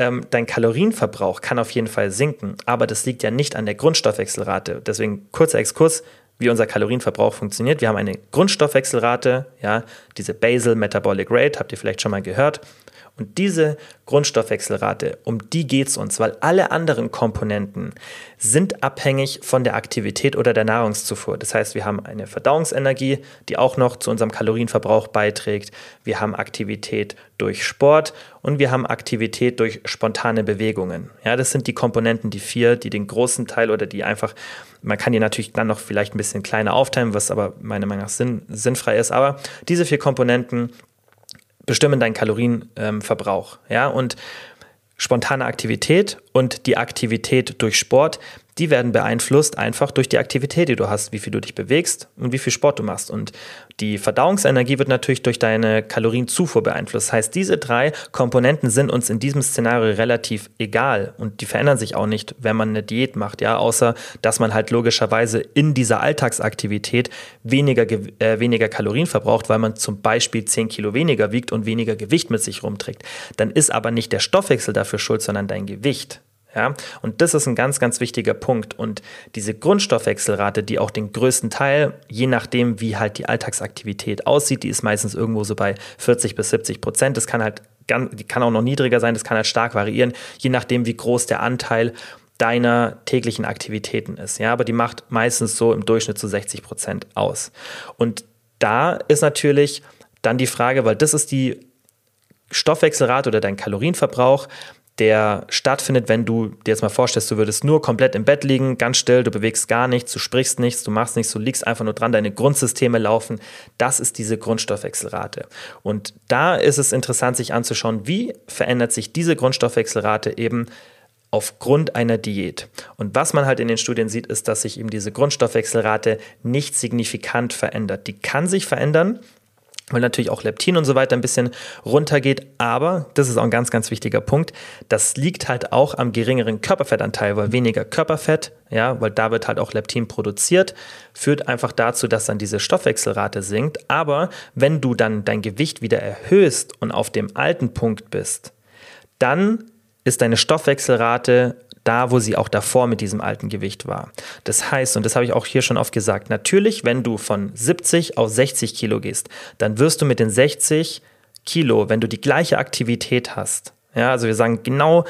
ähm, dein Kalorienverbrauch kann auf jeden Fall sinken, aber das liegt ja nicht an der Grundstoffwechselrate. Deswegen kurzer Exkurs, wie unser Kalorienverbrauch funktioniert. Wir haben eine Grundstoffwechselrate, ja, diese Basal Metabolic Rate, habt ihr vielleicht schon mal gehört. Und diese Grundstoffwechselrate, um die geht es uns, weil alle anderen Komponenten sind abhängig von der Aktivität oder der Nahrungszufuhr. Das heißt, wir haben eine Verdauungsenergie, die auch noch zu unserem Kalorienverbrauch beiträgt. Wir haben Aktivität durch Sport und wir haben Aktivität durch spontane Bewegungen. Ja, das sind die Komponenten, die vier, die den großen Teil oder die einfach, man kann die natürlich dann noch vielleicht ein bisschen kleiner aufteilen, was aber meiner Meinung nach sinn, sinnfrei ist. Aber diese vier Komponenten bestimmen deinen Kalorienverbrauch. Ja, und spontane Aktivität und die Aktivität durch Sport, die werden beeinflusst einfach durch die Aktivität, die du hast, wie viel du dich bewegst und wie viel Sport du machst. Und die Verdauungsenergie wird natürlich durch deine Kalorienzufuhr beeinflusst. Das heißt, diese drei Komponenten sind uns in diesem Szenario relativ egal und die verändern sich auch nicht, wenn man eine Diät macht, ja, außer dass man halt logischerweise in dieser Alltagsaktivität weniger, äh, weniger Kalorien verbraucht, weil man zum Beispiel 10 Kilo weniger wiegt und weniger Gewicht mit sich rumträgt. Dann ist aber nicht der Stoffwechsel dafür schuld, sondern dein Gewicht. Ja, und das ist ein ganz, ganz wichtiger Punkt. Und diese Grundstoffwechselrate, die auch den größten Teil, je nachdem, wie halt die Alltagsaktivität aussieht, die ist meistens irgendwo so bei 40 bis 70 Prozent. Das kann halt, die kann auch noch niedriger sein, das kann halt stark variieren, je nachdem, wie groß der Anteil deiner täglichen Aktivitäten ist. Ja, aber die macht meistens so im Durchschnitt zu 60 Prozent aus. Und da ist natürlich dann die Frage, weil das ist die Stoffwechselrate oder dein Kalorienverbrauch, der stattfindet, wenn du dir jetzt mal vorstellst, du würdest nur komplett im Bett liegen, ganz still, du bewegst gar nichts, du sprichst nichts, du machst nichts, du liegst einfach nur dran, deine Grundsysteme laufen. Das ist diese Grundstoffwechselrate. Und da ist es interessant, sich anzuschauen, wie verändert sich diese Grundstoffwechselrate eben aufgrund einer Diät. Und was man halt in den Studien sieht, ist, dass sich eben diese Grundstoffwechselrate nicht signifikant verändert. Die kann sich verändern, weil natürlich auch Leptin und so weiter ein bisschen runtergeht. Aber, das ist auch ein ganz, ganz wichtiger Punkt, das liegt halt auch am geringeren Körperfettanteil, weil weniger Körperfett, ja, weil da wird halt auch Leptin produziert, führt einfach dazu, dass dann diese Stoffwechselrate sinkt. Aber wenn du dann dein Gewicht wieder erhöhst und auf dem alten Punkt bist, dann ist deine Stoffwechselrate da, wo sie auch davor mit diesem alten Gewicht war. Das heißt, und das habe ich auch hier schon oft gesagt, natürlich, wenn du von 70 auf 60 Kilo gehst, dann wirst du mit den 60 Kilo, wenn du die gleiche Aktivität hast, ja, also wir sagen genau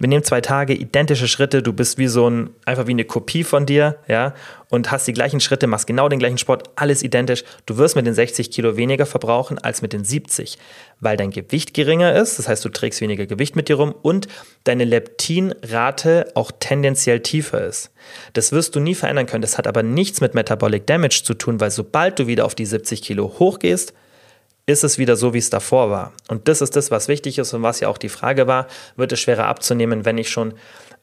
wir nehmen zwei Tage, identische Schritte, du bist wie so ein, einfach wie eine Kopie von dir, ja, und hast die gleichen Schritte, machst genau den gleichen Sport, alles identisch. Du wirst mit den 60 Kilo weniger verbrauchen als mit den 70, weil dein Gewicht geringer ist, das heißt, du trägst weniger Gewicht mit dir rum und deine Leptinrate auch tendenziell tiefer ist. Das wirst du nie verändern können. Das hat aber nichts mit Metabolic Damage zu tun, weil sobald du wieder auf die 70 Kilo hochgehst, ist es wieder so, wie es davor war. Und das ist das, was wichtig ist und was ja auch die Frage war, wird es schwerer abzunehmen, wenn ich schon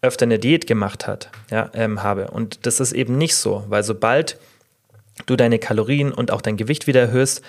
öfter eine Diät gemacht hat, ja, ähm, habe. Und das ist eben nicht so, weil sobald du deine Kalorien und auch dein Gewicht wieder erhöhst,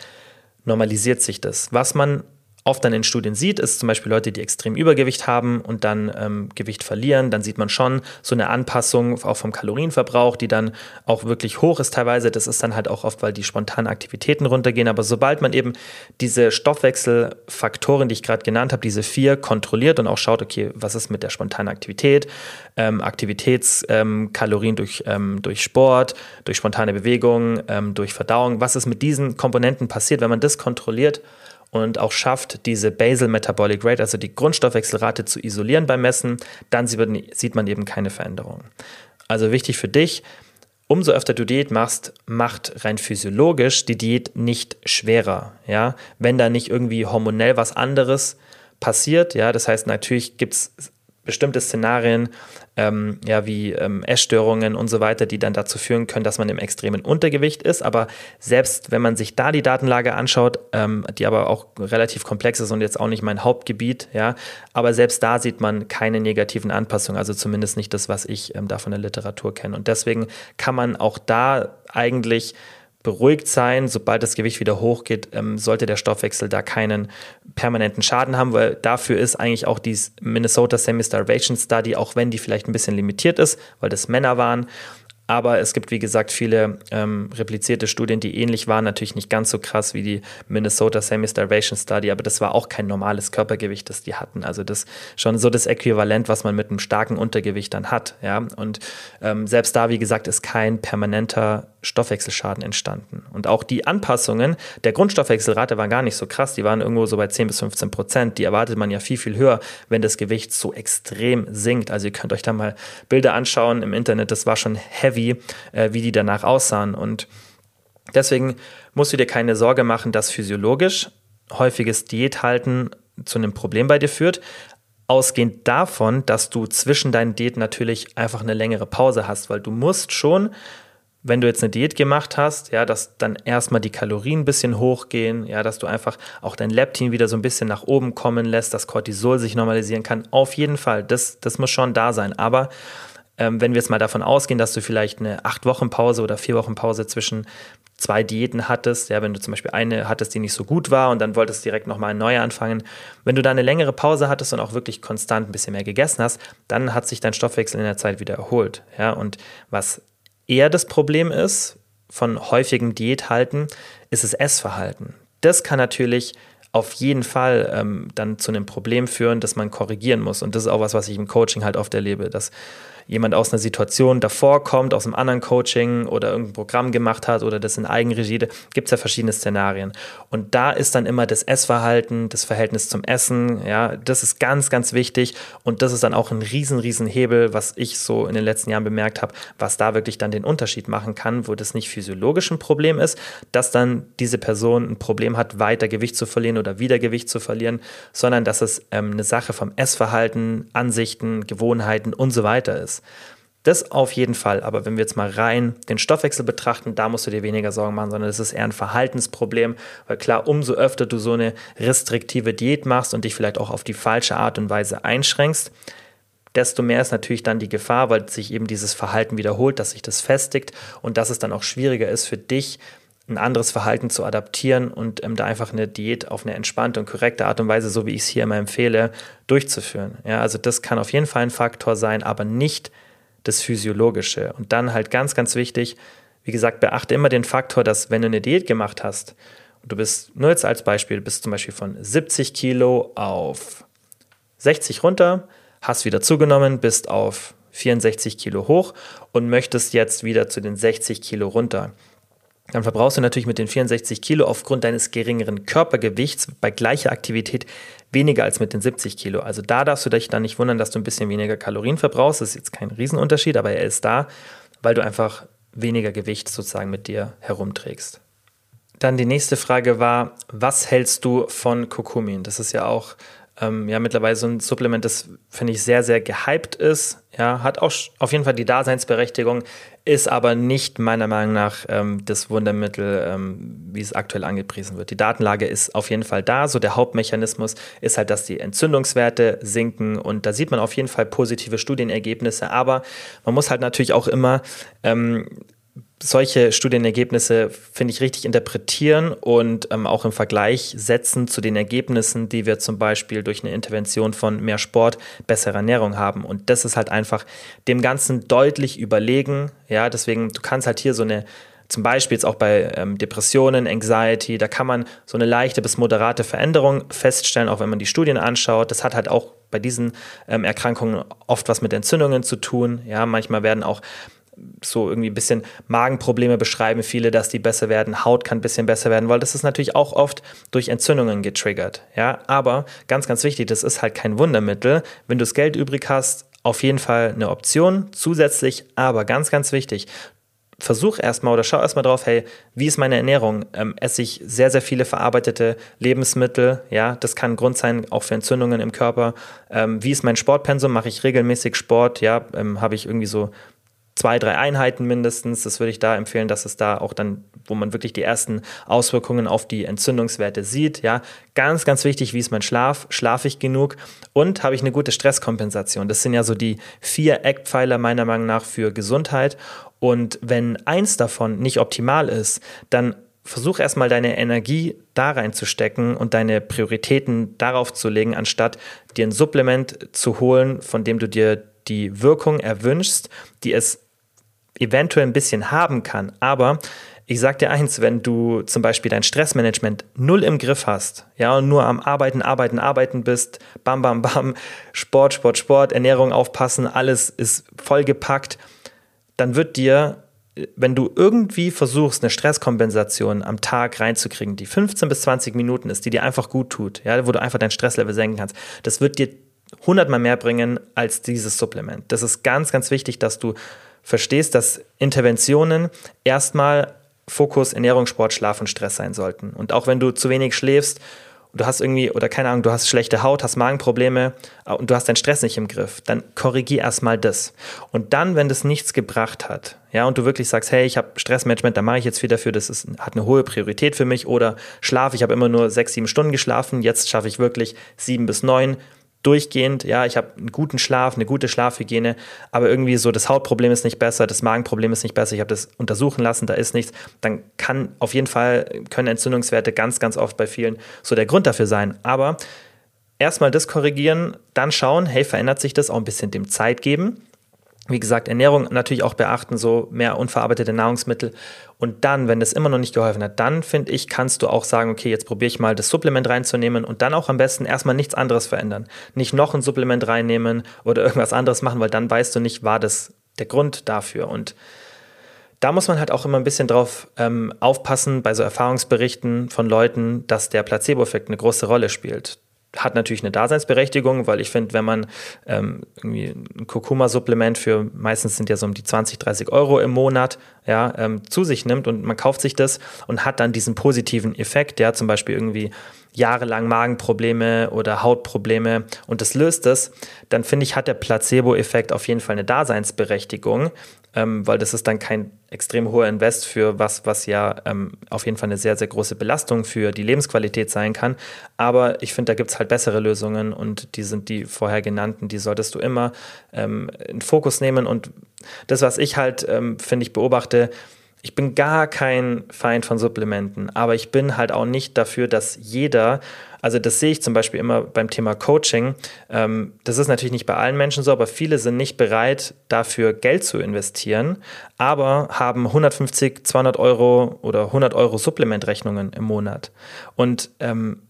normalisiert sich das. Was man oft dann in Studien sieht, ist zum Beispiel Leute, die extrem Übergewicht haben und dann ähm, Gewicht verlieren. Dann sieht man schon so eine Anpassung auch vom Kalorienverbrauch, die dann auch wirklich hoch ist teilweise. Das ist dann halt auch oft, weil die spontanen Aktivitäten runtergehen. Aber sobald man eben diese Stoffwechselfaktoren, die ich gerade genannt habe, diese vier kontrolliert und auch schaut, okay, was ist mit der spontanen Aktivität, ähm, Aktivitätskalorien ähm, durch, ähm, durch Sport, durch spontane Bewegung, ähm, durch Verdauung, was ist mit diesen Komponenten passiert, wenn man das kontrolliert und auch schafft, diese Basal Metabolic Rate, also die Grundstoffwechselrate zu isolieren beim Messen, dann sieht man eben keine Veränderung. Also wichtig für dich, umso öfter du Diät machst, macht rein physiologisch die Diät nicht schwerer. Ja? Wenn da nicht irgendwie hormonell was anderes passiert, ja, das heißt, natürlich gibt es bestimmte Szenarien, ähm, ja, wie ähm, Essstörungen und so weiter, die dann dazu führen können, dass man im extremen Untergewicht ist. Aber selbst wenn man sich da die Datenlage anschaut, ähm, die aber auch relativ komplex ist und jetzt auch nicht mein Hauptgebiet, ja, aber selbst da sieht man keine negativen Anpassungen, also zumindest nicht das, was ich ähm, da von der Literatur kenne. Und deswegen kann man auch da eigentlich beruhigt sein. Sobald das Gewicht wieder hochgeht, ähm, sollte der Stoffwechsel da keinen permanenten Schaden haben, weil dafür ist eigentlich auch die Minnesota Semi-Starvation Study, auch wenn die vielleicht ein bisschen limitiert ist, weil das Männer waren, aber es gibt, wie gesagt, viele ähm, replizierte Studien, die ähnlich waren. Natürlich nicht ganz so krass wie die Minnesota Semi-Starvation Study, aber das war auch kein normales Körpergewicht, das die hatten. Also das schon so das Äquivalent, was man mit einem starken Untergewicht dann hat. Ja? Und ähm, selbst da, wie gesagt, ist kein permanenter Stoffwechselschaden entstanden. Und auch die Anpassungen der Grundstoffwechselrate waren gar nicht so krass. Die waren irgendwo so bei 10 bis 15 Prozent. Die erwartet man ja viel, viel höher, wenn das Gewicht so extrem sinkt. Also ihr könnt euch da mal Bilder anschauen im Internet. Das war schon heavy, äh, wie die danach aussahen. Und deswegen musst du dir keine Sorge machen, dass physiologisch häufiges Diäthalten zu einem Problem bei dir führt. Ausgehend davon, dass du zwischen deinen Diäten natürlich einfach eine längere Pause hast, weil du musst schon wenn du jetzt eine Diät gemacht hast, ja, dass dann erstmal die Kalorien ein bisschen hochgehen, ja, dass du einfach auch dein Leptin wieder so ein bisschen nach oben kommen lässt, dass Cortisol sich normalisieren kann. Auf jeden Fall, das, das muss schon da sein. Aber ähm, wenn wir jetzt mal davon ausgehen, dass du vielleicht eine acht Wochen Pause oder vier Wochen Pause zwischen zwei Diäten hattest, ja, wenn du zum Beispiel eine hattest, die nicht so gut war und dann wolltest direkt nochmal neu anfangen, wenn du da eine längere Pause hattest und auch wirklich konstant ein bisschen mehr gegessen hast, dann hat sich dein Stoffwechsel in der Zeit wieder erholt, ja, und was eher das Problem ist von häufigem Diäthalten, ist das Essverhalten. Das kann natürlich auf jeden Fall ähm, dann zu einem Problem führen, das man korrigieren muss. Und das ist auch was, was ich im Coaching halt oft erlebe, dass jemand aus einer Situation davor kommt, aus einem anderen Coaching oder irgendein Programm gemacht hat oder das in Eigenregie, gibt es ja verschiedene Szenarien. Und da ist dann immer das Essverhalten, das Verhältnis zum Essen, ja, das ist ganz, ganz wichtig und das ist dann auch ein riesen, riesen Hebel, was ich so in den letzten Jahren bemerkt habe, was da wirklich dann den Unterschied machen kann, wo das nicht physiologisch ein Problem ist, dass dann diese Person ein Problem hat, weiter Gewicht zu verlieren oder wieder Gewicht zu verlieren, sondern dass es ähm, eine Sache vom Essverhalten, Ansichten, Gewohnheiten und so weiter ist. Das auf jeden Fall, aber wenn wir jetzt mal rein den Stoffwechsel betrachten, da musst du dir weniger Sorgen machen, sondern das ist eher ein Verhaltensproblem, weil klar, umso öfter du so eine restriktive Diät machst und dich vielleicht auch auf die falsche Art und Weise einschränkst, desto mehr ist natürlich dann die Gefahr, weil sich eben dieses Verhalten wiederholt, dass sich das festigt und dass es dann auch schwieriger ist für dich, ein anderes Verhalten zu adaptieren und ähm, da einfach eine Diät auf eine entspannte und korrekte Art und Weise, so wie ich es hier immer empfehle, durchzuführen. Ja, also das kann auf jeden Fall ein Faktor sein, aber nicht das Physiologische. Und dann halt ganz, ganz wichtig, wie gesagt, beachte immer den Faktor, dass wenn du eine Diät gemacht hast und du bist, nur jetzt als Beispiel, bist zum Beispiel von 70 Kilo auf 60 runter, hast wieder zugenommen, bist auf 64 Kilo hoch und möchtest jetzt wieder zu den 60 Kilo runter. Dann verbrauchst du natürlich mit den 64 Kilo aufgrund deines geringeren Körpergewichts bei gleicher Aktivität weniger als mit den 70 Kilo. Also da darfst du dich dann nicht wundern, dass du ein bisschen weniger Kalorien verbrauchst. Das ist jetzt kein Riesenunterschied, aber er ist da, weil du einfach weniger Gewicht sozusagen mit dir herumträgst. Dann die nächste Frage war, was hältst du von Kurkumin? Das ist ja auch ähm, ja mittlerweile so ein Supplement, das finde ich sehr, sehr gehypt ist. Ja, hat auch auf jeden Fall die Daseinsberechtigung, ist aber nicht meiner Meinung nach ähm, das Wundermittel, ähm, wie es aktuell angepriesen wird. Die Datenlage ist auf jeden Fall da. So der Hauptmechanismus ist halt, dass die Entzündungswerte sinken und da sieht man auf jeden Fall positive Studienergebnisse. Aber man muss halt natürlich auch immer ähm, solche Studienergebnisse, finde ich, richtig interpretieren und ähm, auch im Vergleich setzen zu den Ergebnissen, die wir zum Beispiel durch eine Intervention von mehr Sport, bessere Ernährung haben. Und das ist halt einfach dem Ganzen deutlich überlegen. Ja, deswegen, du kannst halt hier so eine zum Beispiel jetzt auch bei ähm, Depressionen, Anxiety, da kann man so eine leichte bis moderate Veränderung feststellen, auch wenn man die Studien anschaut. Das hat halt auch bei diesen ähm, Erkrankungen oft was mit Entzündungen zu tun. Ja, manchmal werden auch so irgendwie ein bisschen Magenprobleme beschreiben viele, dass die besser werden, Haut kann ein bisschen besser werden, weil das ist natürlich auch oft durch Entzündungen getriggert, ja, aber ganz, ganz wichtig, das ist halt kein Wundermittel, wenn du das Geld übrig hast, auf jeden Fall eine Option zusätzlich, aber ganz, ganz wichtig, versuch erstmal oder schau erstmal drauf, hey, wie ist meine Ernährung? Ähm, esse ich sehr, sehr viele verarbeitete Lebensmittel? Ja, das kann ein Grund sein, auch für Entzündungen im Körper. Ähm, wie ist mein Sportpensum? Mache ich regelmäßig Sport? Ja, ähm, habe ich irgendwie so zwei, drei Einheiten mindestens. Das würde ich da empfehlen, dass es da auch dann, wo man wirklich die ersten Auswirkungen auf die Entzündungswerte sieht. Ja, ganz, ganz wichtig, wie ist mein Schlaf? Schlafe ich genug? Und habe ich eine gute Stresskompensation? Das sind ja so die vier Eckpfeiler meiner Meinung nach für Gesundheit. Und wenn eins davon nicht optimal ist, dann versuch erstmal deine Energie da reinzustecken und deine Prioritäten darauf zu legen, anstatt dir ein Supplement zu holen, von dem du dir die Wirkung erwünschst, die es eventuell ein bisschen haben kann. Aber ich sag dir eins, wenn du zum Beispiel dein Stressmanagement null im Griff hast, ja, und nur am Arbeiten, Arbeiten, Arbeiten bist, bam, bam, bam, Sport, Sport, Sport, Ernährung aufpassen, alles ist vollgepackt, dann wird dir, wenn du irgendwie versuchst, eine Stresskompensation am Tag reinzukriegen, die 15 bis 20 Minuten ist, die dir einfach gut tut, ja, wo du einfach dein Stresslevel senken kannst, das wird dir hundertmal mehr bringen als dieses Supplement. Das ist ganz, ganz wichtig, dass du verstehst, dass Interventionen erstmal Fokus Ernährung, Sport, Schlaf und Stress sein sollten. Und auch wenn du zu wenig schläfst, du hast irgendwie, oder keine Ahnung, du hast schlechte Haut, hast Magenprobleme äh, und du hast deinen Stress nicht im Griff, dann korrigier erstmal das. Und dann, wenn das nichts gebracht hat, ja, und du wirklich sagst, hey, ich habe Stressmanagement, da mache ich jetzt viel dafür, das ist, hat eine hohe Priorität für mich, oder Schlaf, ich habe immer nur sechs, sieben Stunden geschlafen, jetzt schaffe ich wirklich sieben bis neun, durchgehend, ja, ich habe einen guten Schlaf, eine gute Schlafhygiene, aber irgendwie so das Hautproblem ist nicht besser, das Magenproblem ist nicht besser, ich habe das untersuchen lassen, da ist nichts, dann kann auf jeden Fall, können Entzündungswerte ganz, ganz oft bei vielen so der Grund dafür sein. Aber erstmal das korrigieren, dann schauen, hey, verändert sich das, auch ein bisschen dem Zeit geben wie gesagt, Ernährung natürlich auch beachten, so mehr unverarbeitete Nahrungsmittel. Und dann, wenn das immer noch nicht geholfen hat, dann finde ich, kannst du auch sagen, okay, jetzt probiere ich mal das Supplement reinzunehmen und dann auch am besten erstmal nichts anderes verändern. Nicht noch ein Supplement reinnehmen oder irgendwas anderes machen, weil dann weißt du nicht, war das der Grund dafür. Und da muss man halt auch immer ein bisschen drauf ähm, aufpassen bei so Erfahrungsberichten von Leuten, dass der Placebo-Effekt eine große Rolle spielt hat natürlich eine Daseinsberechtigung, weil ich finde, wenn man ähm, irgendwie ein Kurkuma-Supplement für meistens sind ja so um die 20, 30 Euro im Monat ja, ähm, zu sich nimmt und man kauft sich das und hat dann diesen positiven Effekt, ja, zum Beispiel irgendwie jahrelang Magenprobleme oder Hautprobleme und das löst es, dann finde ich, hat der Placebo-Effekt auf jeden Fall eine Daseinsberechtigung, ähm, weil das ist dann kein extrem hoher Invest für was, was ja ähm, auf jeden Fall eine sehr, sehr große Belastung für die Lebensqualität sein kann. Aber ich finde, da gibt es halt bessere Lösungen und die sind die vorher genannten, die solltest du immer ähm, in Fokus nehmen. Und das, was ich halt, ähm, finde ich, beobachte, ich bin gar kein Feind von Supplementen, aber ich bin halt auch nicht dafür, dass jeder, also das sehe ich zum Beispiel immer beim Thema Coaching, ähm, das ist natürlich nicht bei allen Menschen so, aber viele sind nicht bereit, dafür Geld zu investieren, aber haben 150, 200 Euro oder 100 Euro Supplementrechnungen im Monat. Und ähm,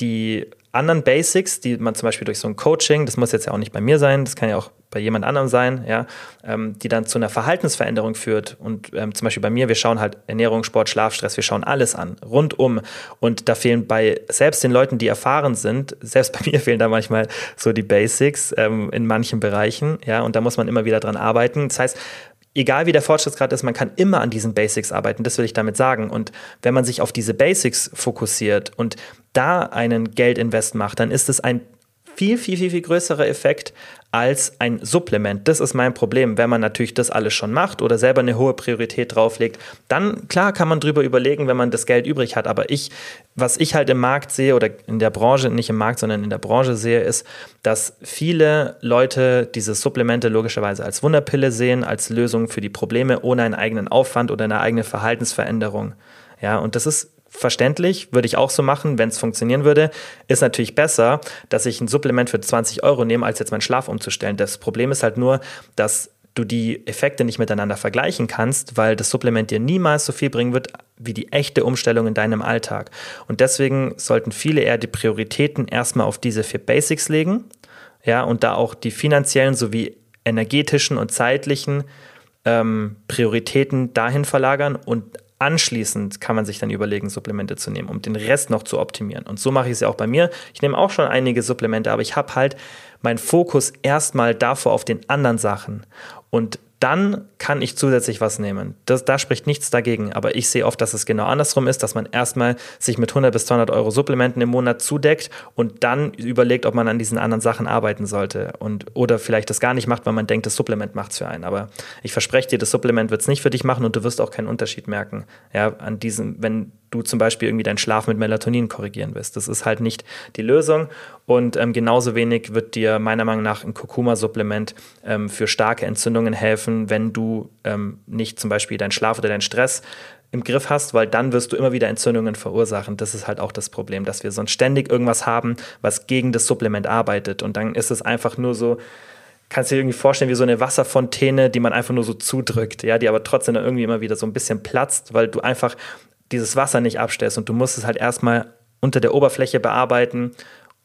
die anderen Basics, die man zum Beispiel durch so ein Coaching, das muss jetzt ja auch nicht bei mir sein, das kann ja auch bei jemand anderem sein, ja, ähm, die dann zu einer Verhaltensveränderung führt. Und ähm, zum Beispiel bei mir, wir schauen halt Ernährung, Sport, Schlafstress, wir schauen alles an, rundum. Und da fehlen bei selbst den Leuten, die erfahren sind, selbst bei mir fehlen da manchmal so die Basics ähm, in manchen Bereichen, ja, und da muss man immer wieder dran arbeiten. Das heißt, egal wie der Fortschrittsgrad ist, man kann immer an diesen Basics arbeiten. Das will ich damit sagen. Und wenn man sich auf diese Basics fokussiert und da einen Geldinvest macht, dann ist es ein viel, viel, viel, viel größerer Effekt als ein Supplement. Das ist mein Problem. Wenn man natürlich das alles schon macht oder selber eine hohe Priorität drauflegt, dann klar kann man drüber überlegen, wenn man das Geld übrig hat. Aber ich, was ich halt im Markt sehe oder in der Branche, nicht im Markt, sondern in der Branche sehe, ist, dass viele Leute diese Supplemente logischerweise als Wunderpille sehen, als Lösung für die Probleme ohne einen eigenen Aufwand oder eine eigene Verhaltensveränderung. Ja, und das ist verständlich, würde ich auch so machen, wenn es funktionieren würde. Ist natürlich besser, dass ich ein Supplement für 20 Euro nehme, als jetzt meinen Schlaf umzustellen. Das Problem ist halt nur, dass du die Effekte nicht miteinander vergleichen kannst, weil das Supplement dir niemals so viel bringen wird wie die echte Umstellung in deinem Alltag. Und deswegen sollten viele eher die Prioritäten erstmal auf diese vier Basics legen, ja, und da auch die finanziellen sowie energetischen und zeitlichen ähm, Prioritäten dahin verlagern und Anschließend kann man sich dann überlegen, Supplemente zu nehmen, um den Rest noch zu optimieren. Und so mache ich es ja auch bei mir. Ich nehme auch schon einige Supplemente, aber ich habe halt meinen Fokus erstmal davor auf den anderen Sachen. Und dann kann ich zusätzlich was nehmen. Das, da spricht nichts dagegen. Aber ich sehe oft, dass es genau andersrum ist, dass man erstmal sich mit 100 bis 200 Euro Supplementen im Monat zudeckt und dann überlegt, ob man an diesen anderen Sachen arbeiten sollte. Und, oder vielleicht das gar nicht macht, weil man denkt, das Supplement macht es für einen. Aber ich verspreche dir, das Supplement wird es nicht für dich machen und du wirst auch keinen Unterschied merken. Ja, an diesem, wenn du zum Beispiel irgendwie deinen Schlaf mit Melatonin korrigieren willst. Das ist halt nicht die Lösung. Und ähm, genauso wenig wird dir meiner Meinung nach ein Kurkuma-Supplement ähm, für starke Entzündungen helfen, wenn du ähm, nicht zum Beispiel deinen Schlaf oder deinen Stress im Griff hast, weil dann wirst du immer wieder Entzündungen verursachen. Das ist halt auch das Problem, dass wir sonst ständig irgendwas haben, was gegen das Supplement arbeitet. Und dann ist es einfach nur so, kannst du dir irgendwie vorstellen wie so eine Wasserfontäne, die man einfach nur so zudrückt, ja, die aber trotzdem dann irgendwie immer wieder so ein bisschen platzt, weil du einfach dieses Wasser nicht abstellst und du musst es halt erstmal unter der Oberfläche bearbeiten,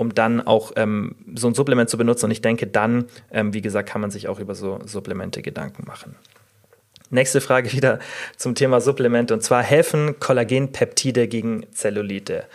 um dann auch ähm, so ein Supplement zu benutzen. Und ich denke, dann, ähm, wie gesagt, kann man sich auch über so Supplemente Gedanken machen. Nächste Frage wieder zum Thema Supplemente und zwar helfen Kollagenpeptide gegen Zellulite?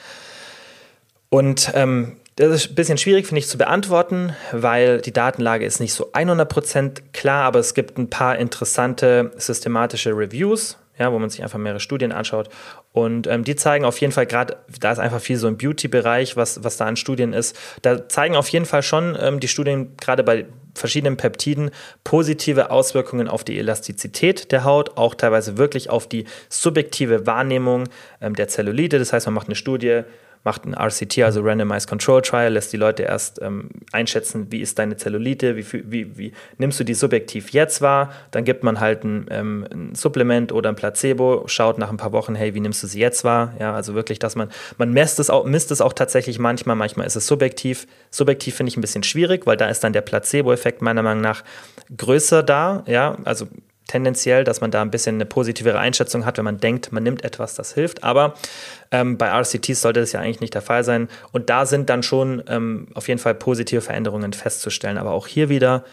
Und ähm, das ist ein bisschen schwierig, finde ich, zu beantworten, weil die Datenlage ist nicht so 100% klar, aber es gibt ein paar interessante systematische Reviews ja, wo man sich einfach mehrere Studien anschaut. Und ähm, die zeigen auf jeden Fall, gerade da ist einfach viel so im Beauty-Bereich, was, was da an Studien ist, da zeigen auf jeden Fall schon ähm, die Studien, gerade bei verschiedenen Peptiden, positive Auswirkungen auf die Elastizität der Haut, auch teilweise wirklich auf die subjektive Wahrnehmung ähm, der Zellulite. Das heißt, man macht eine Studie, macht ein RCT, also Randomized Control Trial, lässt die Leute erst ähm, einschätzen, wie ist deine Zellulite, wie, wie, wie, nimmst du die subjektiv jetzt wahr, dann gibt man halt ein, ähm, ein, Supplement oder ein Placebo, schaut nach ein paar Wochen, hey, wie nimmst du sie jetzt wahr? Ja, also wirklich, dass man, man misst es auch, misst es auch tatsächlich manchmal, manchmal ist es subjektiv. Subjektiv finde ich ein bisschen schwierig, weil da ist dann der Placebo-Effekt meiner Meinung nach größer da, ja, also tendenziell, dass man da ein bisschen eine positivere Einschätzung hat, wenn man denkt, man nimmt etwas, das hilft. Aber ähm, bei RCTs sollte das ja eigentlich nicht der Fall sein. Und da sind dann schon ähm, auf jeden Fall positive Veränderungen festzustellen. Aber auch hier wieder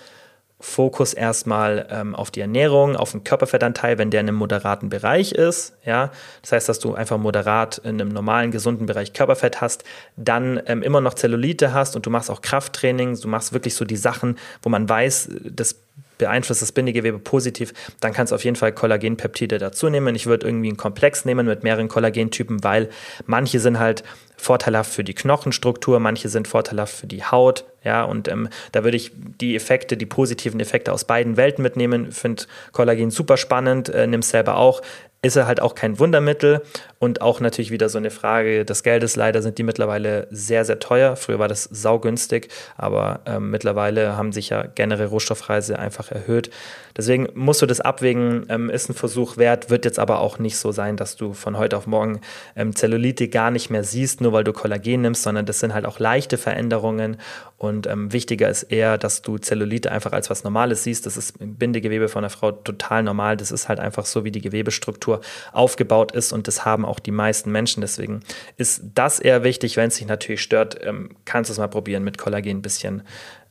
Fokus erstmal ähm, auf die Ernährung, auf den Körperfettanteil, wenn der in einem moderaten Bereich ist. Ja, das heißt, dass du einfach moderat in einem normalen, gesunden Bereich Körperfett hast, dann ähm, immer noch Zellulite hast und du machst auch Krafttraining, du machst wirklich so die Sachen, wo man weiß, das beeinflusst das Bindegewebe positiv, dann kannst du auf jeden Fall Kollagenpeptide dazu nehmen. Ich würde irgendwie einen Komplex nehmen mit mehreren Kollagentypen, weil manche sind halt vorteilhaft für die Knochenstruktur, manche sind vorteilhaft für die Haut, ja, und ähm, da würde ich die Effekte, die positiven Effekte aus beiden Welten mitnehmen. Finde Kollagen super spannend, äh, nimm es selber auch ist er halt auch kein Wundermittel und auch natürlich wieder so eine Frage des Geldes. Leider sind die mittlerweile sehr, sehr teuer. Früher war das saugünstig, aber ähm, mittlerweile haben sich ja generell Rohstoffpreise einfach erhöht. Deswegen musst du das abwägen, ähm, ist ein Versuch wert, wird jetzt aber auch nicht so sein, dass du von heute auf morgen ähm, Zellulite gar nicht mehr siehst, nur weil du Kollagen nimmst, sondern das sind halt auch leichte Veränderungen und ähm, wichtiger ist eher, dass du Zellulite einfach als was Normales siehst. Das ist im Bindegewebe von einer Frau total normal. Das ist halt einfach so, wie die Gewebestruktur aufgebaut ist und das haben auch die meisten Menschen. Deswegen ist das eher wichtig. Wenn es dich natürlich stört, ähm, kannst du es mal probieren, mit Kollagen ein bisschen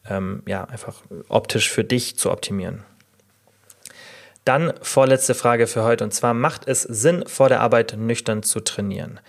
ähm, ja, einfach optisch für dich zu optimieren. Dann vorletzte Frage für heute und zwar, macht es Sinn, vor der Arbeit nüchtern zu trainieren?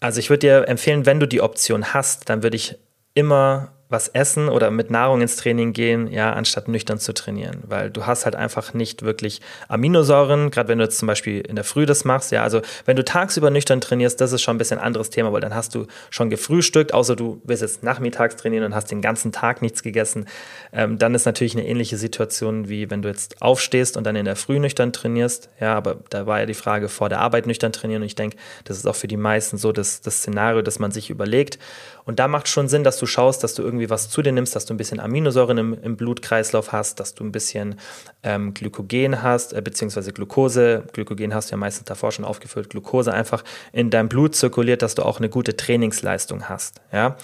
Also ich würde dir empfehlen, wenn du die Option hast, dann würde ich immer was essen oder mit Nahrung ins Training gehen, ja, anstatt nüchtern zu trainieren, weil du hast halt einfach nicht wirklich Aminosäuren, gerade wenn du jetzt zum Beispiel in der Früh das machst, ja, also wenn du tagsüber nüchtern trainierst, das ist schon ein bisschen ein anderes Thema, weil dann hast du schon gefrühstückt, außer du willst jetzt nachmittags trainieren und hast den ganzen Tag nichts gegessen, ähm, dann ist natürlich eine ähnliche Situation, wie wenn du jetzt aufstehst und dann in der Früh nüchtern trainierst, ja, aber da war ja die Frage, vor der Arbeit nüchtern trainieren. Und ich denke, das ist auch für die meisten so das, das Szenario, das man sich überlegt und da macht schon Sinn, dass du schaust, dass du irgendwie was zu dir nimmst, dass du ein bisschen Aminosäuren im, im Blutkreislauf hast, dass du ein bisschen ähm, Glykogen hast, äh, beziehungsweise Glucose. Glykogen hast du ja meistens davor schon aufgefüllt. Glucose einfach in deinem Blut zirkuliert, dass du auch eine gute Trainingsleistung hast. Ja?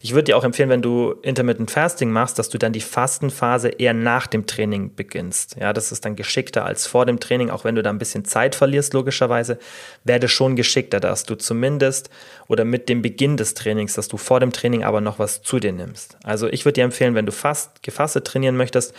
Ich würde dir auch empfehlen, wenn du Intermittent Fasting machst, dass du dann die Fastenphase eher nach dem Training beginnst. Ja, das ist dann geschickter als vor dem Training, auch wenn du da ein bisschen Zeit verlierst, logischerweise, werde schon geschickter, dass du zumindest oder mit dem Beginn des Trainings, dass du vor dem Training aber noch was zu dir nimmst. Also ich würde dir empfehlen, wenn du fast gefastet trainieren möchtest,